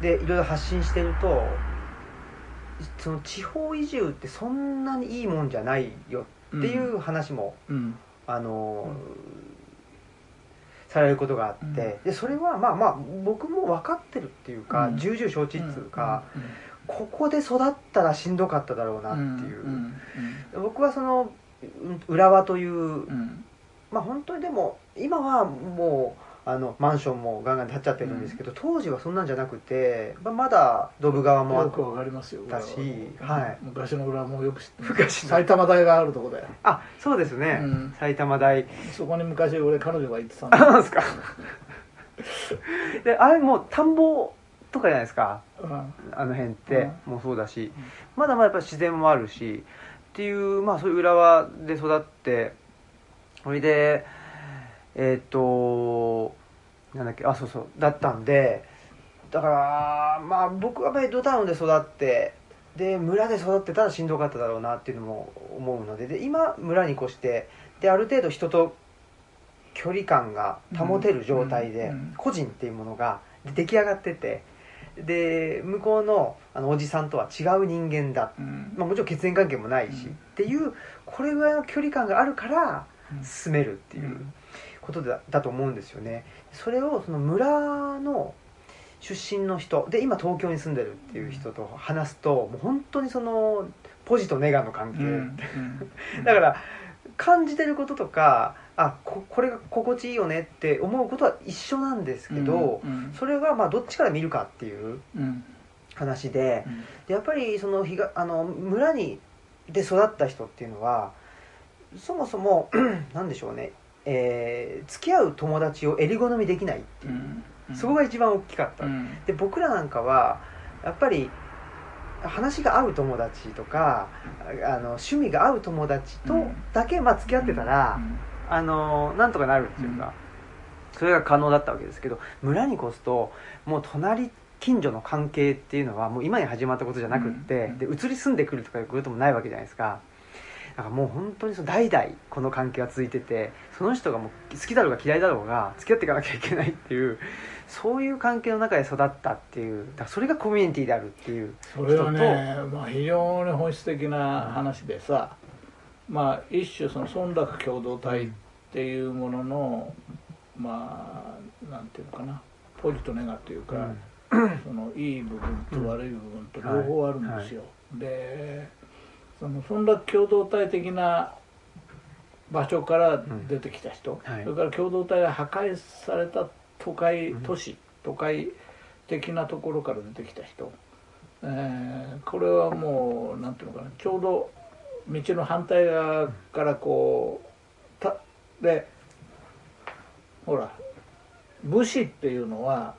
でいろいろ発信してるとその地方移住ってそんなにいいもんじゃないよっていう話も、うん。あのされることがあって、でそれはまあまあ僕も分かってるっていうか、うん。重々承知っていうか、うんここで育ったらしんどかっただろうなっていう、ん僕はそのうん浦和という、うん。うんまあ本当にでも今はもうあのマンションもガンガン建っちゃってるんですけど、当時はそんなんじゃなくて、まあ、まだドブ川もあっよくわかりますよは。い。昔の裏もよく知って埼玉大があるとこだよ、あそうですね、うん。埼玉大。そこに昔俺彼女が行ってたんですか。であれもう田んぼとかじゃないですか。うん。あの辺ってもそうだし、まだまだやっぱ自然もあるし。っていうまあそういう浦和で育ってそれでえっ、となんだっけあそうそうだったんでだからまあ僕はベッドタウンで育ってで村で育ってたらしんどかっただろうなっていうのも思うのでで今村に越してである程度人と距離感が保てる状態で、個人っていうものが出来上がっててで向こうのあのおじさんとは違う人間だ、うん。まあ、もちろん血縁関係もないし、うん。っていうこれぐらいの距離感があるからうん。進めるっていうことだ,、だと思うんですよね。それをその村の出身の人で今東京に住んでるっていう人と話すともう本当にそのポジとネガの関係、うん。[LAUGHS] だから感じてることとかあここれが心地いいよねって思うことは一緒なんですけど、うんそれがまあどっちから見るかっていううん。話ででやっぱりその日があの村にで育った人っていうのはそもそも [CLEARS THROAT] なんでしょうね、えー付き合う友達を襟好みできないっていう、うん。そこが一番大きかった、うん。で僕らなんかはやっぱり話が合う友達とかあの趣味が合う友達とだけ、まあ、付き合ってたら、あのなんとかなるっていうか、それが可能だったわけですけど村に越すともう隣近所の関係っていうのはもう今に始まったことじゃなくって、うん。で移り住んでくるとかいうこともないわけじゃないですか。だからもう本当にその代々この関係が続いててその人がもう好きだろうが嫌いだろうが付き合っていかなきゃいけないっていうそういう関係の中で育ったっていうだからそれがコミュニティであるっていうそれはね、まあ、非常に本質的な話でさ、まあ一種その村落共同体っていうもののまあなんていうのかなポジとネガというか、そのいい部分と悪い部分と両方あるんですよ、でその村落共同体的な場所から出てきた人、はい。それから共同体が破壊された都会うん。都市、都会的なところから出てきた人、えーこれはもうなんていうのかなちょうど道の反対側からこうたでほら武士っていうのは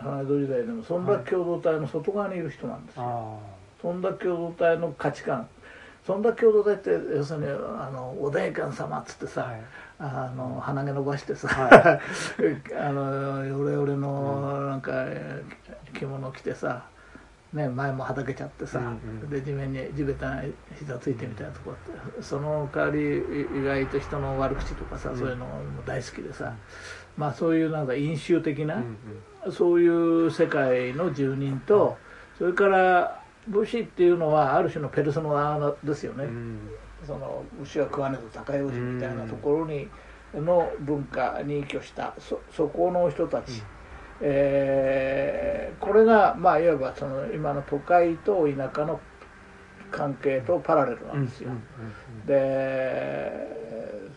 江戸時代でも村落共同体の外側にいる人なんですよ、あ村落共同体の価値観。村落共同体って要するにあのおでんかん様っつってさ、あはい。あの鼻毛伸ばしてさ、は [LAUGHS] あのヨレヨレのなんかえー着物着てさ、ね、前もはだけちゃってさ、うんうん。で地面に地べたに膝ついてみたいなとこあってその代わり意外と人の悪口とかさ、うん。そういうのも大好きでさ、まあそういうなんか飲酒的な、うんうん。そういう世界の住人と、それから武士っていうのはある種のペルソナですよね。うん。その牛は食わねど高い牛みたいなところにの文化に居居したそそこの人たち、えーこれがまあいわばその今の都会と田舎の関係とパラレルなんですよ。うんうんで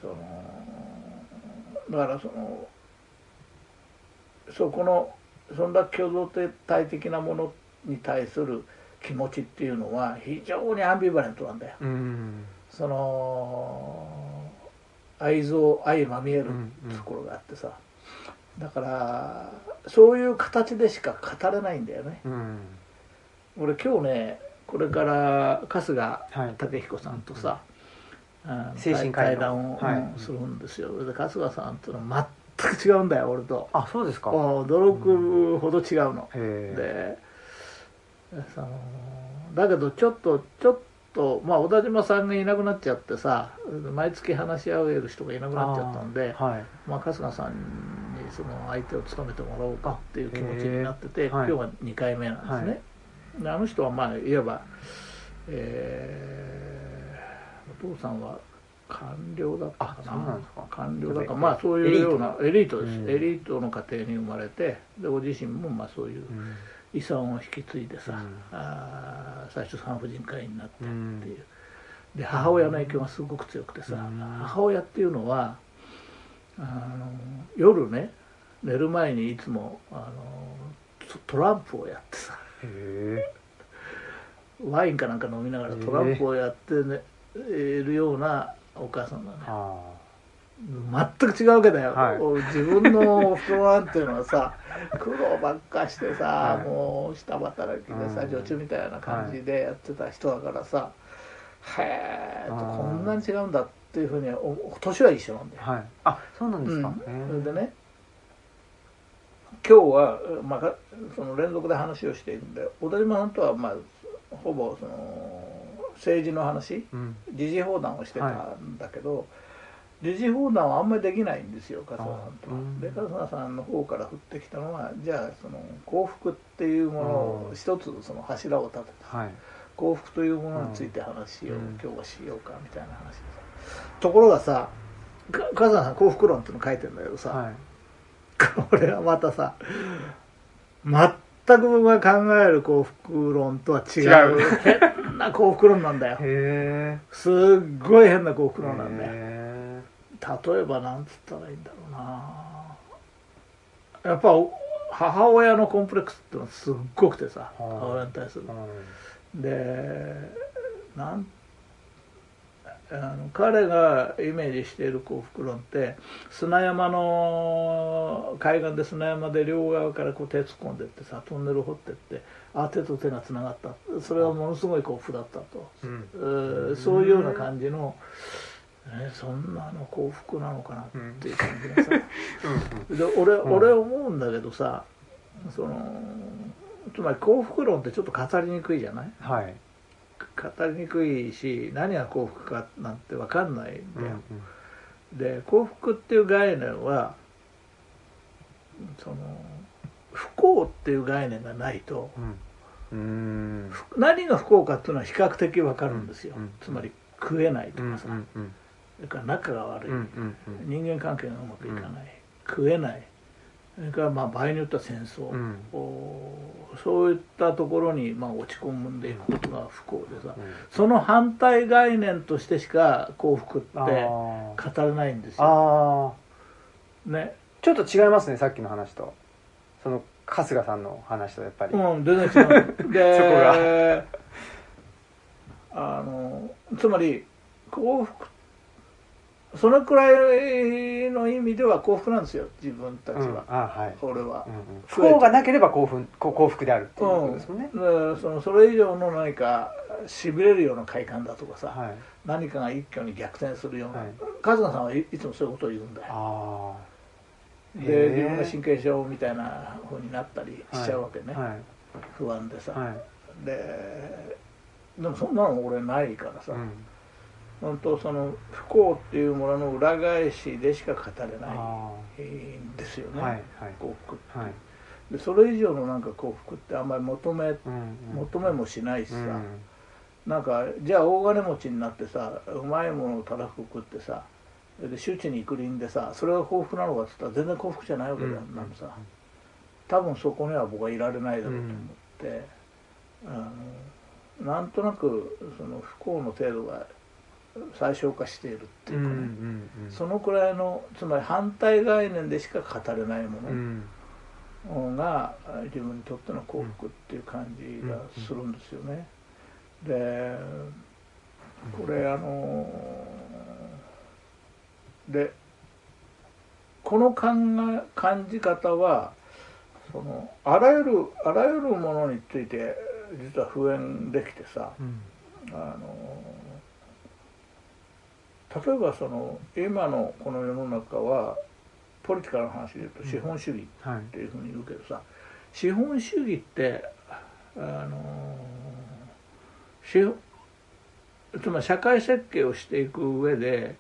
そのだからそのそこのそんな共同体的なものに対する気持ちっていうのは非常にアンビバレントなんだよ。うんうんその愛憎相まみえるうんうんところがあってさ、だからそういう形でしか語れないんだよね。うん。俺今日ねこれから春日はい。武彦さんとさ、あの精神科医の。対談を、はい。うんするんですよ。で春日さんっていうのは全く違うんだよ俺と。あそうですか。へ驚くほど違うの、え。でそのだけどちょっとちょっとまあ小田島さんがいなくなっちゃってさ毎月話し合える人がいなくなっちゃったんではい。まあ、春日さんにその相手を務めてもらおうかっていう気持ちになってて、今日は2回目なんですね、であの人はまあいわば、えーお父さんは官僚だったかな？官僚だか。まあそういうようなエリートです、うんエリートの家庭に生まれてでご自身もまあそういううん遺産を引き継いでさ、うん。あー最初産婦人科医になってっていう、うん。で母親の影響がすごく強くてさ、うん。母親っていうのはあの夜ね寝る前にいつもあのトトランプをやってさ。へえ。ワインかなんか飲みながらトランプをやってね、いるようなお母さんだねあ全く違うわけだよ、はい。自分のおふくろなんていうのはさ [LAUGHS] 苦労ばっかしてさ、はい。もう下働きでさうん。女中みたいな感じでやってた人だからさ、へえとうんこんなに違うんだっていうふうにお年は一緒なんだよ、はい。あそうなんですか、うん。へそれでね今日は、まあか、その連続で話をしているんで小田島さんとは、まあ、ほぼその政治の話うん。時事放談をしてたんだけど、時事放談はあんまりできないんですよ春日さんとは。あうん。で春日さんの方から降ってきたのはじゃあその幸福っていうものをうん。一つその柱を立ててはい。幸福というものについて話を、うん。今日はしようかみたいな話でさところがさか春日さん幸福論っていうの書いてんだけどさ、はいこれはまたさ全く僕が考える幸福論とは違う変な幸福論なんだよ。へすっごい変な幸福論なんだよ。え。例えばなんつったらいいんだろうな。やっぱ母親のコンプレックスってのはすっごくてさはあ母親に対する。でなんあの彼がイメージしている幸福論って砂山の海岸で砂山で両側からこう手突っ込んでってさトンネル掘ってってあ手と手がつながった。それはものすごい幸福だったと、うん。えーそういうような感じの、えそんなの幸福なのかなっていう感じがさ、で俺うん。俺思うんだけどさそのつまり幸福論ってちょっと語りにくいじゃない？はい語りにくいし何が幸福かなんて分かんないんうんだよ、で幸福っていう概念はその不幸っていう概念がないとうん。何が不幸かっていうのは比較的分かるんですよ、うんつまり食えないとうんかさ、うん。それから仲が悪い、うんうん人間関係がうまくいかない、食えないそれからまあ場合によっては戦争、うん。おそういったところにまあ落ち込んでいくことが不幸でさ、うん。その反対概念としてしか幸福ってあ語ーれないんですよ。ね、ちょっと違いますねさっきの話と。その春日さんの話とやっぱり。うん、全然違う。[LAUGHS] で、そこあの、つまり、幸福、そのくらいの意味では幸福なんですよ、自分たちうん。は。あはい。俺は。うん。うん。不幸がなければ興奮こ幸福であるっていうことですもんね、でそのそれ以上の何かしびれるような快感だとかさ、はい。何かが一挙に逆転するような、はい。春日さんはいいつもそういうことを言うんだよ。ああで自分が神経症みたいな風になったりしちゃうわけね、はい。不安でさ、はい。ででもそんなの俺ないからさ、うん本当その不幸っていうものの裏返しでしか語れないあんですよね、あはいはい。幸福って、はい。でそれ以上のなんか幸福ってあんまり求めうんうん。求めもしないしさ、うん。なんかじゃあ大金持ちになってさうまいものをたらふく食ってさで周知に行くりんでさそれが幸福なのかっつったら全然幸福じゃないわけだよ、うん。なんかさ。多分そこには僕はいられないだろうと思って、あのなんとなくその不幸の程度が最小化しているっていうかね、うんうんうん。そのくらいのつまり反対概念でしか語れないもうん。のが自分にとっての幸福っていう感じがするんですよね。でこれあのでこの考え感じ方はそのあらゆるあらゆるものについて実は普遍できてさうん。あの例えばその今のこの世の中はポリティカルな話で言うと資本主義はい。っていうふうに言うけどさ資本主義ってあのつまり社会設計をしていく上で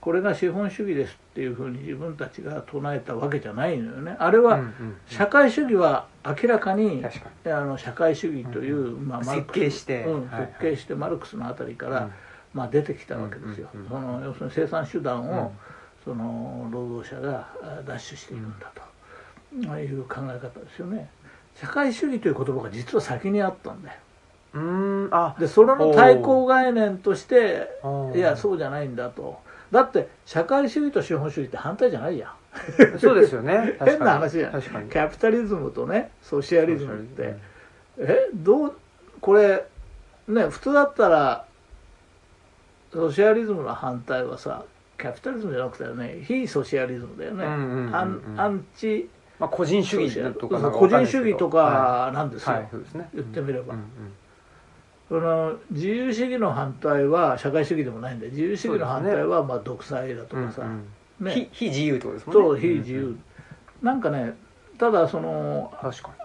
これが資本主義ですっていうふうに自分たちが唱えたわけじゃないのよね。あれはうんうん社会主義は明らかにあの社会主義という、うんまあ、設計して。うんはいはい。設計してマルクスのあたりから、にまあ、出てきたわけですよ、その要するに生産手段うん。を、その労働者があ奪取しているん。だと、いう考え方ですよね。社会主義という言葉が実は先にあったんだよ。うんあ。でそれの対抗概念としていやそうじゃないんだと。だって社会主義と資本主義って反対じゃないじゃん。そうですよね。[LAUGHS] 変な話じゃん。確かに。キャピタリズムとねソシアリズムって、うんえどうこれね普通だったらソシアリズムの反対はさキャピタリズムじゃなくてね非ソシアリズムだよね、うんうんうんうんアンアンチまあ個人主義とか個人主義とかなんですよ、はい。はいすね。言ってみれば。うんうんその自由主義の反対は社会主義でもないんで自由主義の反対はまあ独裁だとかさ、うんうん。ね。非非自由ってことですもんね。そう非自由、なんかねただその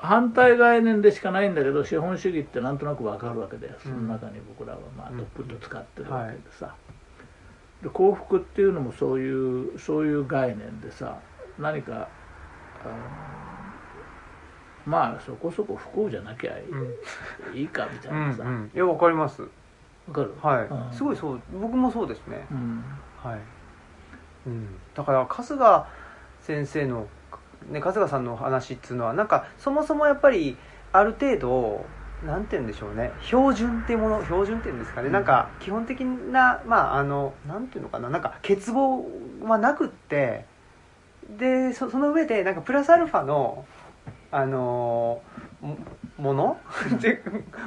反対概念でしかないんだけど資本主義ってなんとなくわかるわけでその中に僕らはまあうん。どっぷりと使ってるわけでさ、で幸福っていうのもそういうそういう概念でさ何かまあそこそこ不幸じゃなきゃいい,、かみたいうんなさ、わうん。いやわかります。かる？はい。うん。すごいそう僕もそうですね。うん。はい、うん、だから春日先生の、ね、春日さんの話っていうのはなんかそもそもやっぱりある程度なんて言うんでしょうね。標準っていうもの標準っていうんですかね、うんなん。か基本的なまああのなんていうのかな。なんか欠乏はなくってでそその上でなんかプラスアルファのあのももの？[LAUGHS] で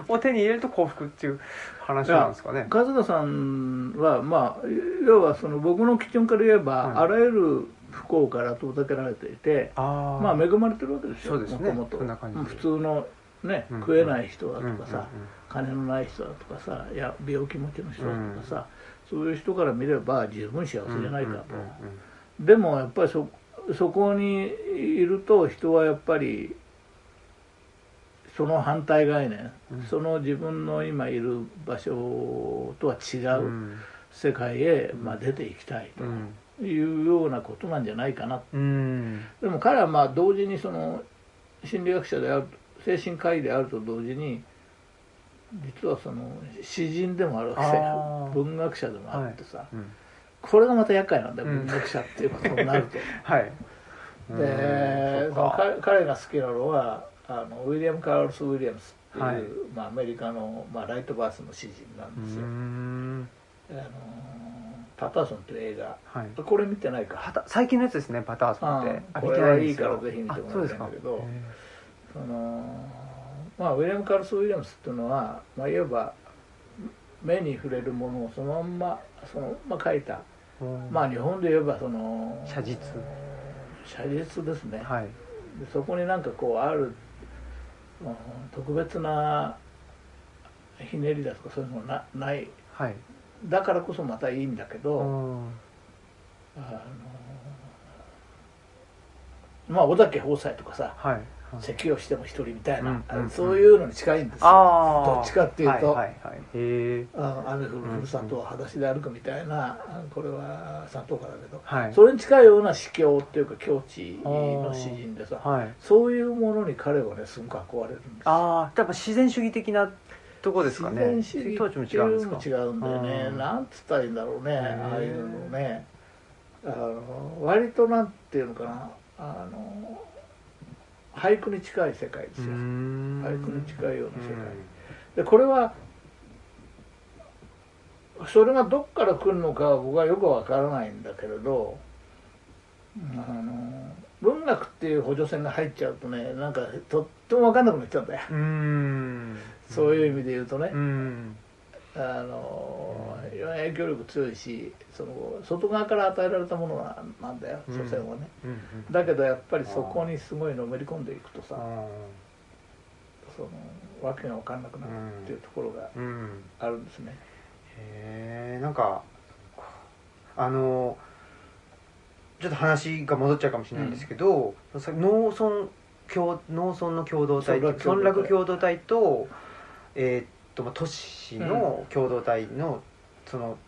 を手に入れると幸福っていう話なんですかね。和田さんはまあ要はその僕の基準から言えば、はいあらゆる不幸から遠ざけられていてあまあ恵まれてるわけですよもともと普通のね、うん食えない人だとかさ、うん金のない人だとかさいや病気持ちの人だとかさ、そういう人から見れば十分幸せじゃないかと、でもやっぱりそそこにいると人はやっぱりその反対概念、うん。その自分の今いる場所とは違うんううん。世界へ、まあ、出ていきたいうん。というようなことなんじゃないかな。うん。でも彼はまあ同時にその心理学者である精神科医であると同時に実はその詩人でもあるわけ文学者でもあってさ、うん。これがまた厄介なんだよ、うん。文学者っていうことになると。[LAUGHS] はい。で彼彼が好きなのはあのウィリアム・カールス・ウィリアムスっていう、はい。まあ、アメリカの、まあ、ライトバースの詩人なんうですよ。ん。あのパターソンという映画。はい。これ見てないか。最近のやつですねパターソンって。うんあこれはいいからぜひ見てもらいたいんだけど。あそのまあウィリアム・カールス・ウィリアムスっていうのは、まあ、いわば目に触れるものをそのまんまそのまま書いた、へーまあ日本で言えばその写実。写実ですね、はい。でそこになんかこうある、うん特別なひねりだとかそういうのがなない。はいだからこそまたいいんだけど、うん。あのまあ尾崎豊斎とかさはい咳をしても一人みたいな、そういうのに近いんですよ。どっちかっていうと。はいはい雨降るふるさとを裸足で歩くみたいな、これは佐藤からだけど、はい。それに近いような詩境っていうか境地の詩人でさはい。そういうものに彼はねすごく憧れるんですよ。ああやっぱ自然主義的なとこですかね？自然主義違うんで違うんだよね。うんなんつったらいいんだろうねああいうのね。あの割となんていうのかな。あの俳句に近い世界ですよ。俳俳句に近いような世界。でこれはそれがどっから来るのかは僕はよくわからないんだけれどあの文学っていう補助線が入っちゃうとねなんかとっても分かんなくなっちゃうんだよ、うんそういう意味で言うとね、うん。あの影響力強いしその外側から与えられたものなんなんだようん。所詮はね、うんだけどやっぱりそこにすごいのめり込んでいくとさそのわけが分かんなくなるっていうところがうん。うんあるんですね、へえんかあのちょっと話が戻っちゃうかもしれないんですけど、さ農村共農村の共同体村落共同体。村落共同体と,、えーっとまあ都市の共同体の,、その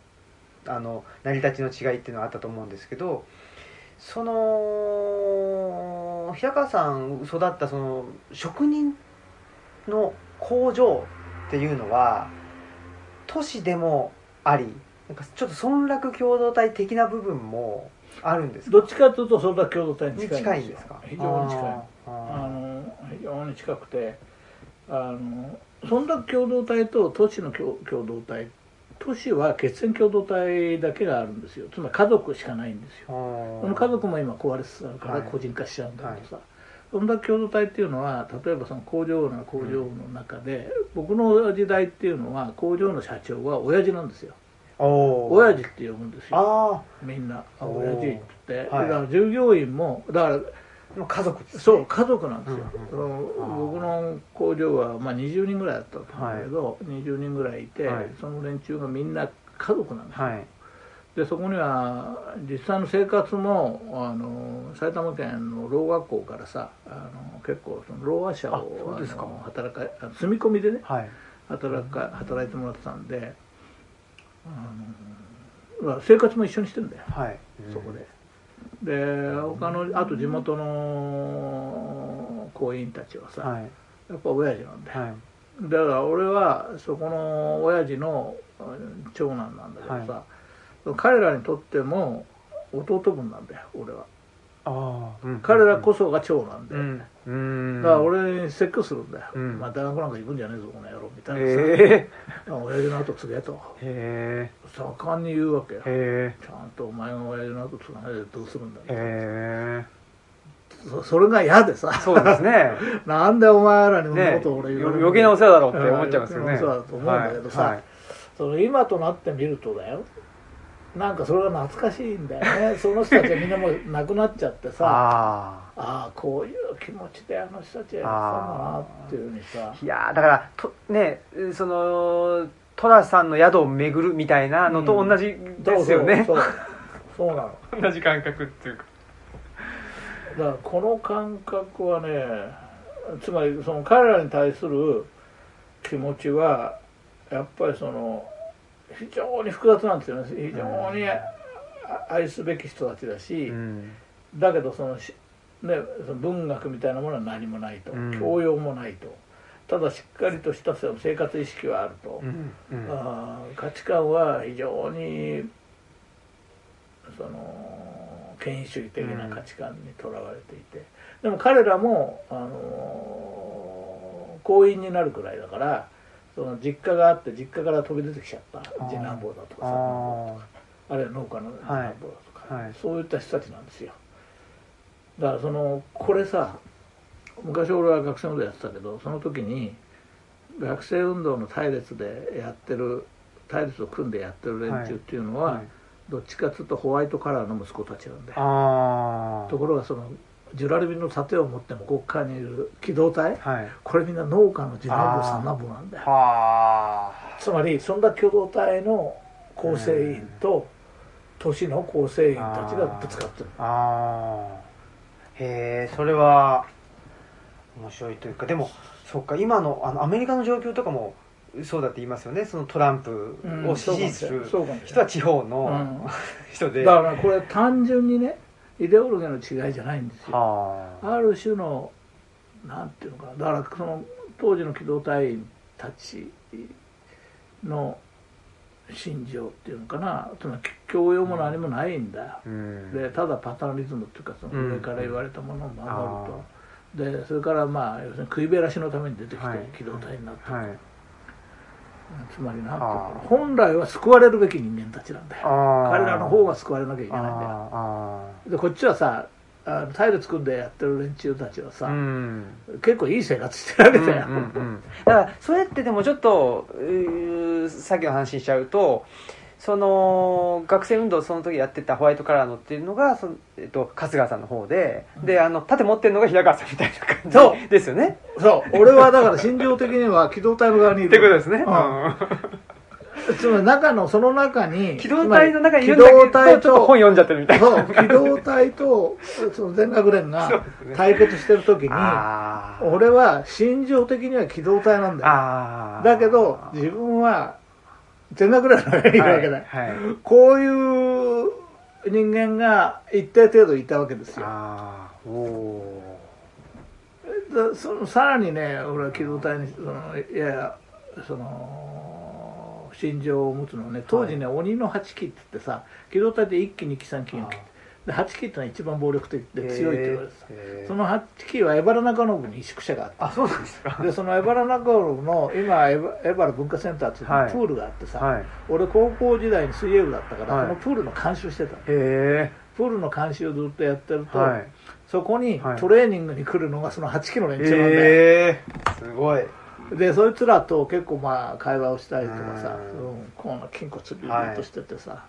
あの成り立ちの違いっていうのはあったと思うんですけどその平川さん育ったその職人の工場っていうのは都市でもありなんかちょっと村落共同体的な部分もあるんですか？どっちかというとそれだけ共同体にに近いんですか？非常に近い。あの非常に近くてあの村落共同体と都市の共共同体都市は血縁共同体だけがあるんですよ。つまり家族しかないんですよ。その家族も今壊れつつあるからはい。個人化しちゃうんだけどさ、村落共同体っていうのは例えばその工場の工場の中で、僕の時代っていうのは工場の社長は親父なんですよ。親父って呼ぶんですよ。あみんな。親父って言って、はい。だから従業員もだからあもう家族ですね。そう家族なんですよ、うんうんその僕の工場は、まあ、20人ぐらいだったんだけど、20人ぐらいいて、はい。その連中がみんな家族なんですよ、はい。でそこには実際の生活もあの埼玉県のろう学校からさあの結構そのろう話者あをあの働かあ住み込みでねはい。働か働いてもらってたんであのまあ生活も一緒にしてるんだよ。はい。そこで。で他のあと地元の行員たちはさ、はい。やっぱ親父なんだよ、はい。だから俺はそこの親父のうん長男なんだけどさ、彼らにとっても弟分なんだよ俺はあああ、うん。彼らこそが長なんだよ、うん。うん。だから俺に説教するんだよ、うん。まあ大学なんか行くんじゃねえぞこの野郎みたいなさ、へえ。親父の後継げと。へ盛んに言うわけよ。え。へちゃんとお前が親父の後継がないでどうするんだえへそそれが嫌でさ。えそうですね。[LAUGHS] なんでお前らにそんなねことを俺言われる余計なお世話だろうって思っちゃいますよね。余計なお世話だと思うんだけどさ。はい。はい。その今となってみるとだよなんかそれが懐かしいんだよね。[LAUGHS] その人たちはみんなもう亡くなっちゃってさ。[LAUGHS] あああこういう気持ちであの人たちはやってたんだなっていうふうにさ。あいやーだからとねその寅さんの宿を巡るみたいなのと同じですよね、そうそうそう。[LAUGHS] そうなの。同じ感覚っていうか。だからこの感覚はねつまりその彼らに対する気持ちはやっぱりその非常に複雑なんですよね。非常にあ愛すべき人たちだし、うん。だけどそのし、ね、その文学みたいなものは何もないと、うん。教養もないと。ただしっかりとした生活意識はあると、うん。うん。あー価値観は非常にその権威主義的な価値観にとらわれていて、でも彼らも、あのー婚姻になるくらいだからその実家があって実家から飛び出てきちゃった。次男坊だとか三男坊だとか。あるいは農家の次男坊だとか、はい。そういった人たちなんですよ。だからそのこれさ昔俺は学生運動やってたけどその時に学生運動の隊列でやってる隊列を組んでやってる連中っていうのは、はい。どっちかっていうとホワイトカラーの息子たちなんだよ。ところがそのジュラルミンの盾を持っても国家にいる機動隊？はい。これみんな農家の次男坊三男坊なんだよ。はつまりそんな共同体の構成員と都市の構成員たちがぶつかってる。あああへえそれは面白いというか。でもそっか。今のあのアメリカの状況とかもそうだって言いますよね。そのトランプを支持する人は地方のうん。人で、だからこれ単純にねイデオロギーの違いじゃないんですよ。はあ。ある種のなんていうのかなだからその当時の機動隊員たちの心情っていうのかなつまり教養も何もないんだよ、うん。でただパターニズムっていうかその上から言われたものを守ると、でそれからまあ要するに食いべらしのために出てきてはい。機動隊になった、はいつまりなんていうのか本来は救われるべき人間たちなんだよ。彼らの方が救われなきゃいけないんだよ。でこっちはさあの隊列組んでやってる連中たちはさ、あうん。結構いい生活してるわけだよ、うんうんうん。[LAUGHS] だからそれってでもちょっとさっきの話にしちゃうとその学生運動をその時やってたホワイトカラーのっていうのがその、えっと、春日さんの方で、であの盾持ってるのが平川さんみたいな感そじですよね。そう。俺はだから心情的には機動隊の側にいる。ってことですね、うん。つまり中のその中に機動隊の中にいるん機だけど動隊ちょっと本読んじゃってるみたいな。そう機動隊とその全学連が対決してる時にあー。俺は心情的には機動隊なんだよ。だけど自分は全学連の上にいるわけだ。よ、はいはい。こういう人間が一定程度いたわけですよ。ああおおだそのさらにね俺は機動隊にそのいややその心情を持つのはね当時ね、鬼の八機って言ってさ機動隊で1機2機3機4機で8機ってのは一番暴力的で強いって言われてさへー。その8機はエバラ中信に宿舎があってあそうなんですか。でそのエバラ中信の今エバエバラ文化センターっていうプはいールがあってさ、はい。へ俺高校時代に水泳部だったから、はい。そのプールの監修してたの。えプールの監修をずっとやってると、はい。そこにはい。トレーニングに来るのがその8機の連中なんだよ、ええすごい。でそいつらと結構まあ会話をしたりとかさ、うん。うん、こんな筋骨隆々としててさ、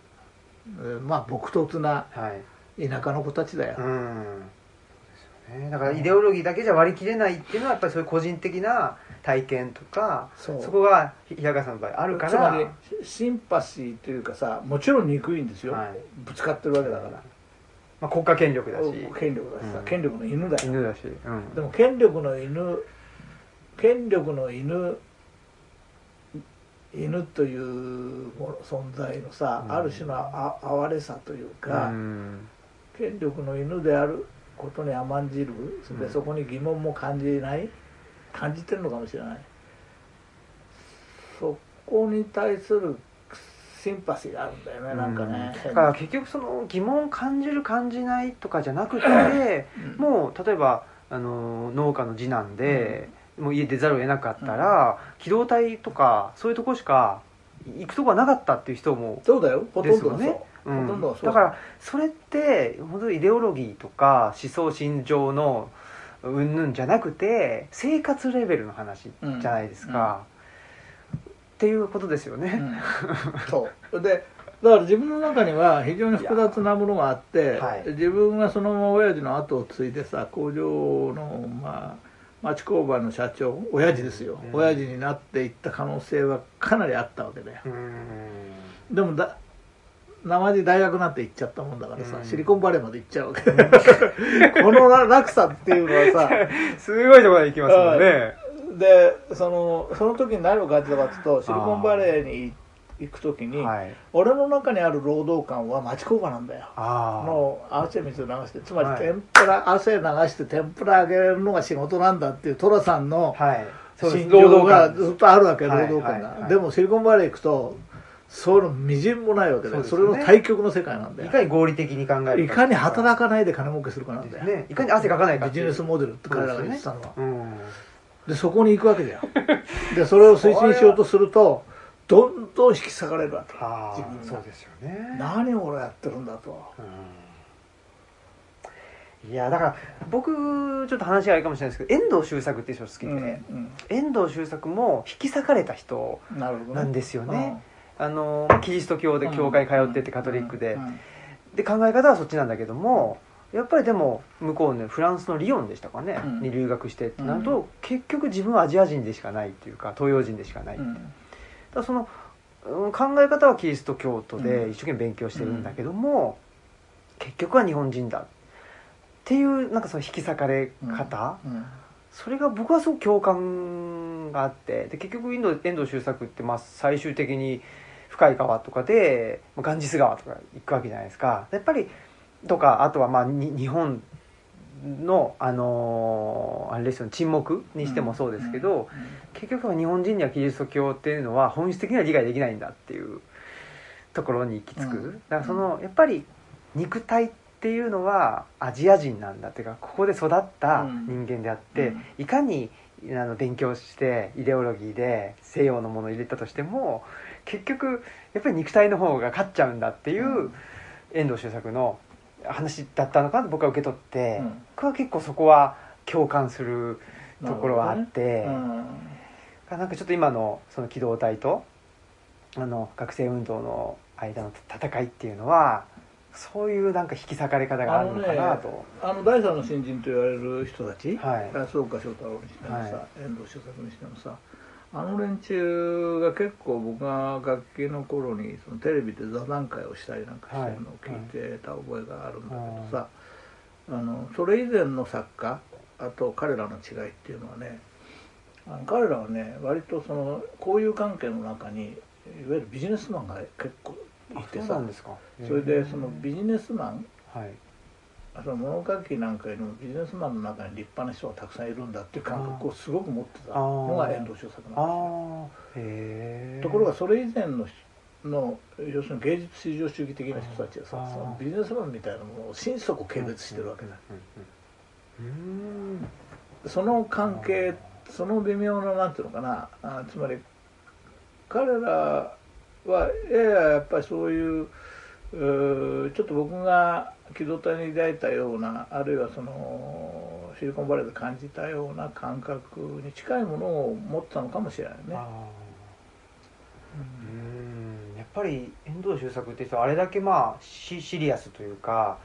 えーまあ朴突なはい田舎の子たちだよ、うん。そうですよね。だからイデオロギーだけじゃ割り切れないっていうのはやっぱりそういう個人的な体験とかそこが平川さんの場合あるから。つまりシンパシーというかさもちろん憎いんですよ、はい。ぶつかってるわけだから、まあ、国家権力だし。権力だしさ、うん。権力の犬だよ。犬だし、うん、でも権力の犬権力の犬犬というもの存在のさ、うん。ある種のあ哀れさというか、うん権力の犬であることに甘んじる。でうん。そこに疑問も感じない。感じてるのかもしれない。そこに対するシンパシーがあるんだよねなんかね、だから結局その疑問を感じる感じないとかじゃなくて、うん。もう例えばあの農家の次男で、もう家出ざるを得なかったら、機動隊とかそういうとこしか行くとこはなかったっていう人もそうだよほとんどねうん。だからそれって本当にイデオロギーとか思想心情のうんぬんじゃなくて生活レベルの話じゃないですか、っていうことですよね、うん。[LAUGHS] そう。でだから自分の中には非常に複雑なものがあって、はい。自分がそのまま親父の後を継いでさ工場のまあ町工場の社長親父ですよ、うん。親父になっていった可能性はかなりあったわけだよ。うん。でもだ生地大学なんて行っちゃったもんだからさ、うん。シリコンバレーまで行っちゃうわけ。[LAUGHS] この落差っていうのはさ [LAUGHS] すごいところまで行きますもんね。でそのその時に何を感じたかっていうとシリコンバレーに行く時に、はい。俺の中にある労働感は町工場なんだよ。の汗水を流してつまりはい。天ぷら、汗流して天ぷら揚げるのが仕事なんだっていう寅さんのはい。心情が感ずっとあるわけはい労働感が、はいはいでもシリコンバレー行くとそういうのみじんもないわけでそそれの対極の世界なんだよ。いかに合理的に考えるいかに働かかないで金儲けするかなんだよ、ねいかに汗かかないかビジネスモデルって彼らが言ってたのは。そうでそこに行くわけだよ。でそれを推進しようとするとどんどん引き裂かれるわけ自分そうですよね。何を俺やってるんだと。うん。いやだから僕ちょっと話があるかもしれないですけど遠藤周作っていう人好きで、うん遠藤周作も引き裂かれた人なんですよね、あのまあキリスト教で教会通っててカトリックで、うん。で考え方はそっちなんだけどもやっぱりでも向こうねフランスのリヨンでしたかね、うん。に留学してってなると、うん。結局自分はアジア人でしかないっていうか東洋人でしかない、うん。だからその、うん考え方はキリスト教徒でうん。一生懸命勉強してるんだけども、結局は日本人だ。っていうなんかその引き裂かれ方、うん。それが僕はすごく共感があってで結局インド遠藤周作ってまあ最終的に深い川とかでまあガンジス川とか行くわけじゃないですか。やっぱりとかあとはまあに日本のあのーあれですよね沈黙にしてもそうですけど、結局は日本人にはキリスト教っていうのは本質的には理解できないんだっていうところに行き着く、うん。だからそのやっぱり肉体っていうのはアジア人なんだっていうかここで育った人間であって、うん。いかにあの勉強してイデオロギーで西洋のものを入れたとしても結局やっぱり肉体の方が勝っちゃうんだっていう、うん。遠藤周作の話だったのかなと僕は受け取って、うん。僕は結構そこは共感するところはあって。うん。なんかちょっと今のその機動隊とあの学生運動の間の戦いっていうのはそういうなんか引き裂かれ方があるのかなと、あの第三の新人と言われる人たち、はい。安岡翔太郎にしてもさ、は遠藤周作にしてもさあの連中が結構僕が楽器の頃にそのテレビで座談会をしたりなんかしてるのを聞いてた覚えがあるんだけどさ、あのそれ以前の作家あと彼らの違いっていうのはねあの彼らはね割とその交友関係の中にいわゆるビジネスマンが結構いあてさそれでそのビジネスマンはいその物書きなんかよりもビジネスマンの中に立派な人がたくさんいるんだっていう感覚をすごく持ってたのが遠藤周作なんですあよところがそれ以前の人の要するに芸術至上主義的な人たちはさそのビジネスマンみたいなものを心底軽蔑してるわけだ。その関係その微妙ななんていうのかなあつまり彼らはやややっぱりそういううーちょっと僕が機動隊に抱いたようなあるいはそのシリコンバレーで感じたような感覚に近いものを持ってたのかもしれないね。うん。やっぱり遠藤周作って人はあれだけまあシシリアスというか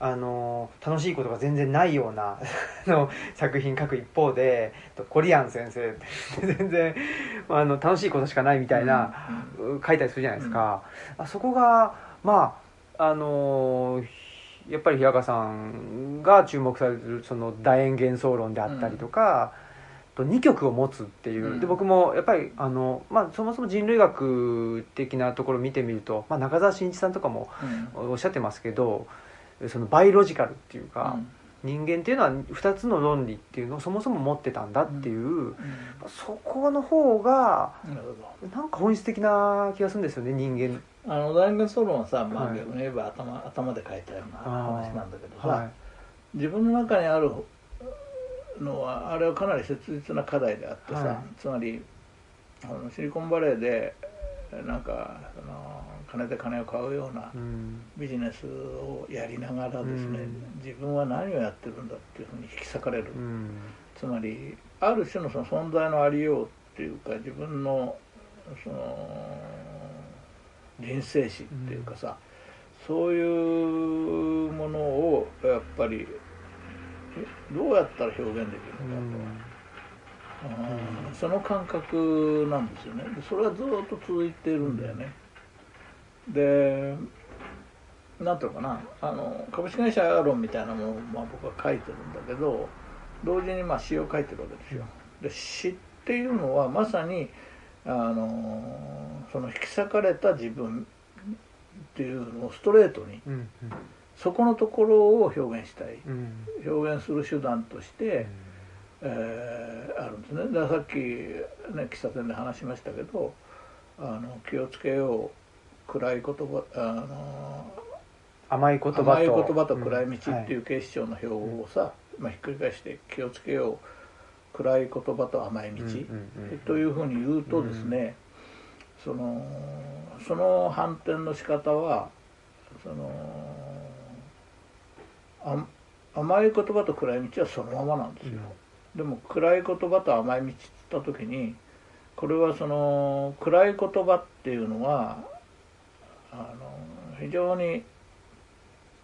あの楽しいことが全然ないようなあの作品書く一方でとコリアン先生って [LAUGHS] 全然あの楽しいことしかないみたいな、書いたりするじゃないですか、あそこがまああのやっぱり平川さんが注目されるその楕円幻想論であったりとか、と2曲を持つっていう、うん。で僕もやっぱりあの、まあ、そもそも人類学的なところを見てみると、まあ、中澤慎一さんとかもうん。おっしゃってますけどそのバイロジカルっていうか、人間っていうのは2つの論理っていうのをそもそも持ってたんだっていう、うん。そこの方がなんか本質的な気がするんですよね人間あの大学総論はさ、まあ、はい。逆に言えば頭頭で書いたような話なんだけどさ、は自分の中にあるのはあれはかなり切実な課題であってさ、はい。つまりあのシリコンバレーでなんかその金で金を買うようなうん。ビジネスをやりながらですね、うん。自分は何をやってるんだっていうふうに引き裂かれる、うん。つまりある種のその存在のありようっていうか自分のその人生史っていうかさ、そういうものをやっぱりえどうやったら表現できるのかと、うん。その感覚なんですよね。でそれはずっと続いているんだよね、でなんていうのかな。あの株式会社論みたいなものを、まあ、僕は書いてるんだけど同時にまあ詩を書いてるわけですよ。で詩っていうのはまさにあのその引き裂かれた自分っていうのをストレートにうんそこのところを表現したい。うん表現する手段として、えーあるんですね。だからさっき、ね、喫茶店で話しましたけどあの気をつけよう暗い言葉あの甘い言葉と。甘い言葉と暗い道っていんう警視庁の標語をさ、まあ、ひっくり返して気をつけよう暗い言葉と甘い道、というふうに言うとですね、そのその反転の仕方はそのあ甘い言葉と暗い道はそのままなんですよ、でも暗い言葉と甘い道って言った時にこれはその暗い言葉っていうのはあの非常に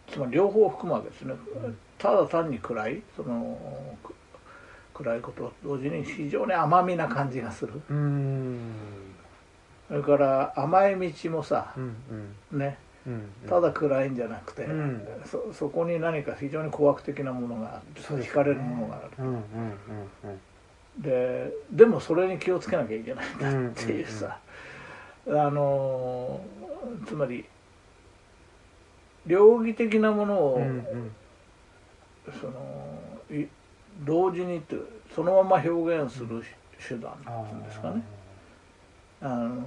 つまり両方含むわけですね。ただ単に暗いそのく暗いことと同時に非常に甘みな感じがする。うん。それから甘い道もさうんうん。ね。うんただ暗いんじゃなくて、うん。そそこに何か非常に惹惑的なものがあって惹かれるものがある。うんうんうんででもそれに気をつけなきゃいけないんだっていうさ、あのつまり両義的なものを、うんうん。そのい同時にってそのまま表現する手段ですーかね。あの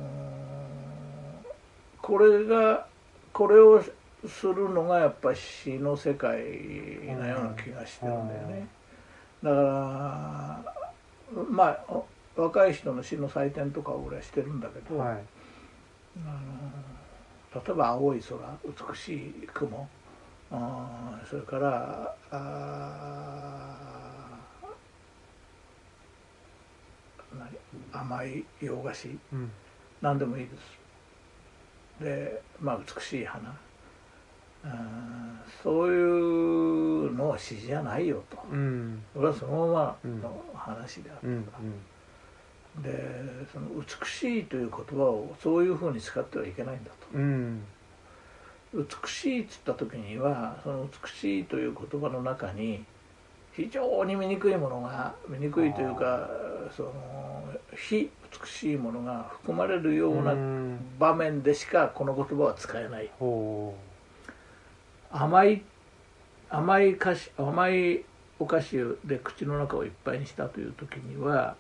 これがこれをするのがやっぱり詩の世界なような気がしてるんだよね。だからまあお若い人の詩の祭典とかを俺はしてるんだけど、はい。あの例えば青い空美しい雲あーそれからあー何甘い洋菓子。うん。何でもいいです。でまあ美しい花。あーそういうのは詩じゃないよと。うん。俺はそのままの話であってうんさ、でその美しいという言葉をそういうふうに使ってはいけないんだと。うん。美しいっつった時にはその美しいという言葉の中に非常に醜いものが醜いというかその非美しいものが含まれるようなうん。場面でしかこの言葉は使えない。ほ甘い甘い菓子甘いお菓子で口の中をいっぱいにしたという時には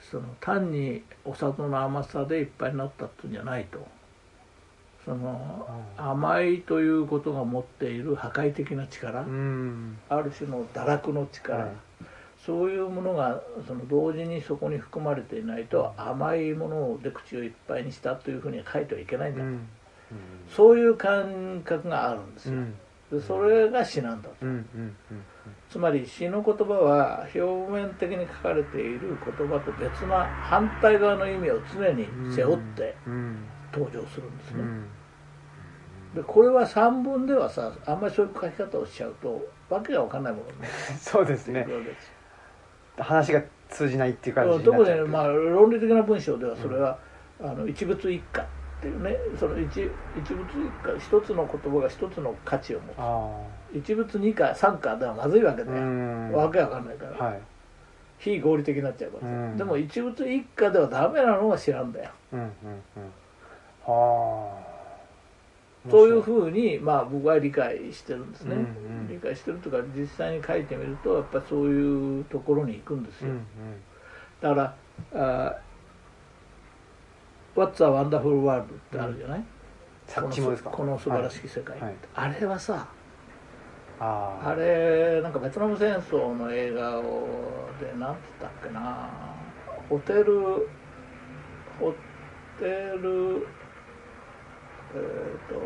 その単にお砂糖の甘さでいっぱいになったっていうんじゃないとその甘いということが持っている破壊的な力、ううん。ある種の堕落の力、はい。そういうものがその同時にそこに含まれていないと甘いもので口をいっぱいにしたというふうには書いてはいけないんだ。と、うん。そういう感覚があるんですよ、うん。でそれが詩なんだと、うん。うん。つまり詩の言葉は表面的に書かれている言葉と別な反対側の意味を常に背負ってうん登場するんですね、うん。でこれは散文ではさあんまりそういう書き方をしちゃうとわけが分かんないものになっそうですね話が通じないっていう感じになっ特にまあ論理的な文章ではそれは、あの一物一家っていうねその一一物一家一つの言葉が一つの価値を持あつ一物二家三家ではまずいわけあで、うん。わけわかんないから、はい。非合理的になっちゃうからでも一物一家ではダメなのは知らんだよ。うんうんうん。はそういうふうに、まあ、僕は理解してるんですね、うんうん。理解してるというか実際に書いてみるとやっぱりそういうところに行くんですよ、うんうん。だからあ「What's a Wonderful World」ってあるじゃない、サッチモですか？この素晴らしき世界、はい。あれはさあー。あれなんかベトナム戦争の映画をで何て言ったっけな。ホテルホテルえっ、と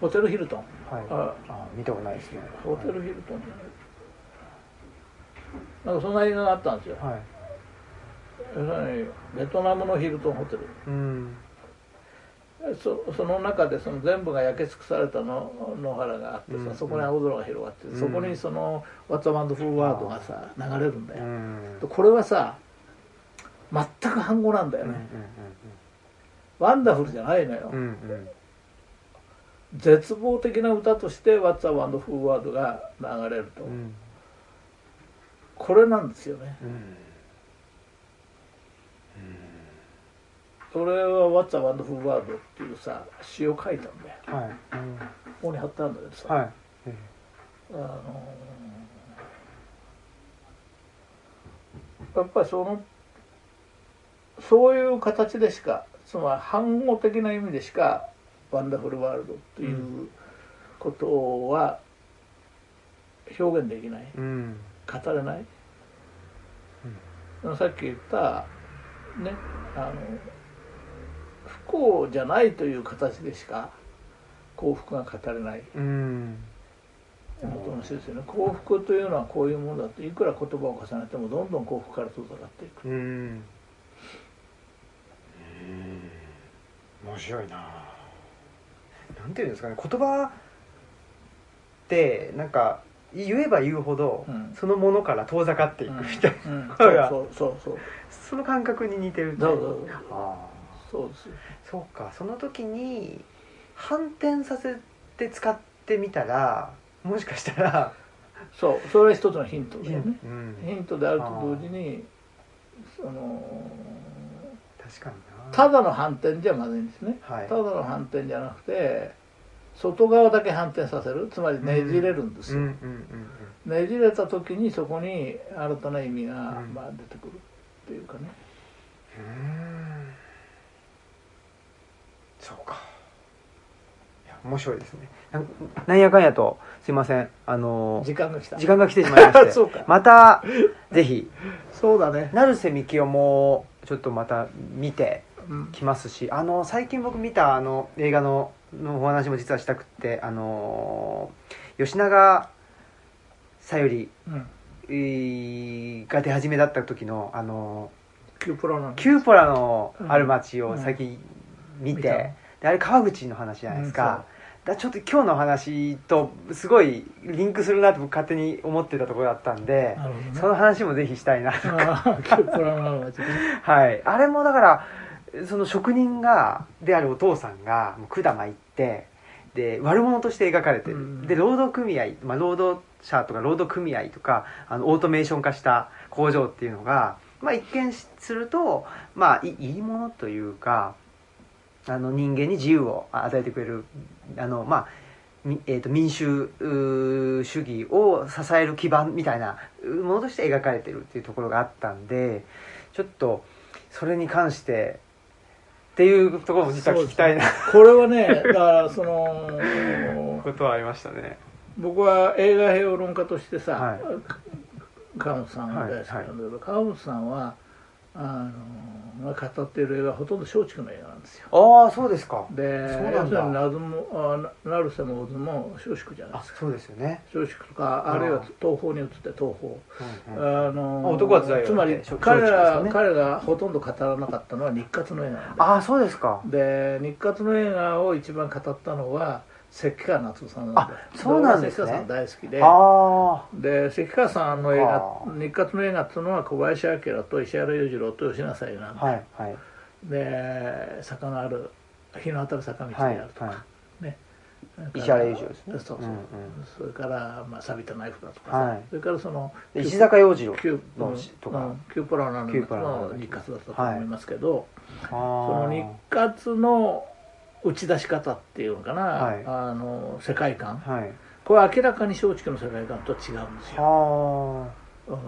ホテルヒルトン。はい。ああ見たことないですね。ホテルヒルトンじゃない。なんかそんな映画があったんですよ。はい。要するにベトナムのヒルトンホテル。うん。そその中でその全部が焼け尽くされたの野原があってさ、うん。そこに青空が広がって、うん。そこにその「What's a Wonderful World」がさ流れるんだよ、うん。これはさ全く反語なんだようんうんね、ワンダフルじゃないのよ、うんうん。うん絶望的な歌として「What's a Wonderful World」が流れると、うん。これなんですよね。うん。それは「What's a Wonderful World」っていうさ詩を書いたんだよ。はい。うんここに貼ってあるんだけどさ、はい。えあのやっぱりそのそういう形でしかつまり反語的な意味でしか「ワンダフルワールド」っていうことは表現できない。うん。語れない、さっき言ったねあの不幸じゃないという形でしか幸福が語れない。うん。のと同じですよね。幸福というのはこういうものだといくら言葉を重ねてもどんどん幸福から遠ざかっていく。うん面白いな。なんていうんですかね。言葉ってなんか言えば言うほど、うん。そのものから遠ざかっていくみたいな、うん、そうやそうそうそう。その感覚に似てるそうそうあそうですそうか。その時に反転させて使ってみたらもしかしたらそう。それは一つのヒントだよね。うん。ヒントであると同時にその確かに。なただの反転じゃまずいんですね。はい。ただの反転じゃなくて外側だけ反転させる。つまりねじれるんですよ、ねじれた時にそこに新たな意味が、うん。まあ、出てくるっていうかね。うんうん。そうか。いや面白いですね。なんやかんやとすいません。あの時間が来た。時間が来てしまいまして。[LAUGHS] そうか。またぜひ。そうだね、成瀬幹雄もちょっとまた見てうん、きますしあの最近僕見たあの映画ののお話も実はしたくってあの吉永小百合が出始めだった時のあのキュープラ、なん、キューポラのある街を最近見て、見た。であれ川口の話じゃないですか,、だちょっと今日の話とすごいリンクするなって僕勝手に思ってたところだったんでね。その話もぜひしたいな。ああキュープラのある街ね。[LAUGHS] はい。あれもだからその職人がであるお父さんが管巻いてで悪者として描かれてる、うんで労働組合、まあ、労働者とか労働組合とかあのオートメーション化した工場っていうのが、まあ、一見すると、まあ、いいいものというかあの人間に自由を与えてくれるあの、まあみえー、と民主主義を支える基盤みたいなものとして描かれてるっていうところがあったんでちょっとそれに関してっていうところも実は聞きたいな。これはね [LAUGHS] だからそのことはありましたね。僕は映画評論家としてさ、はい。川本さんが大好きなんだけど、川本さんはあのが語っている映画はほとんど松竹の映画なんですよ。ああそうですか。でそうなんだ。要するに謎もあ成瀬も大津も松竹じゃないあですか。そうですよね、松竹とかあるいは東宝に移って東宝。うんうん。あのあ男はつらいよつまり彼ですよね。ら彼がほとんど語らなかったのは日活の映画ああそうですか。で日活の映画を一番語ったのは関川夏夫さんなんだよあそうなんですね。関川さん大好きで。あで関川さんの映画あ日活の映画っていうのは小林明と石原裕次郎と吉永小百合なんあだ、はいはい。で坂のある日の当たる坂道であはいるとか、はねい。石原裕次郎ですね。そうそう、うんうん。それから、まあ、錆びたナイフだとかさ、はい。それからそので石坂洋次郎キューポラナの日活だったと思いますけど、あその日ー活の打ち出し方っていうのかな、はい。あの世界観。はい。これは明らかに松竹の世界観とは違うんですよ、はうん、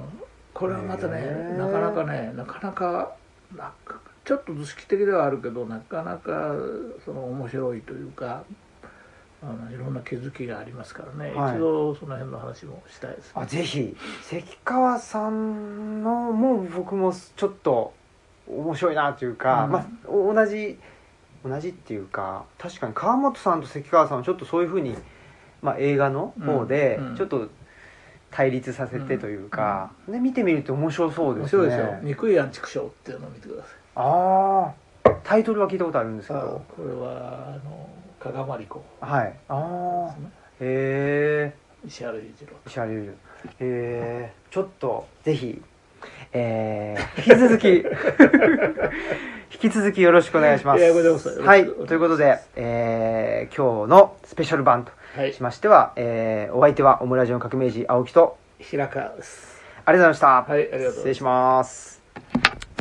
これはまたねなかなかねなかなかなんかちょっと図式的ではあるけどなかなかその面白いというかあのいろんな気づきがありますからね、はい。一度その辺の話もしたいですあねぜひ。関川さんのも僕もちょっと面白いなというか、うん。まあお同じ同じっていうか確かに川本さんと関川さんはちょっとそういうふうに、まあ、映画の方でうんうん。ちょっと対立させてというか、で見てみると面白そうですね。面白いですよ「憎いアンチクショー」っていうのを見てください。ああタイトルは聞いたことあるんですけあどこれはあの加賀まりこ。はい。ああへえ石原裕次郎石原裕次郎。えー、ちょっとぜひ、えー、引き続き [LAUGHS] 引き続きよろしくお願いします。はい。ということで、えー、今日のスペシャル版とはい。しましては、えー、お相手はオムラジオの革命児青木と平川です。ありがとうございました、はいありがとうございます。失礼します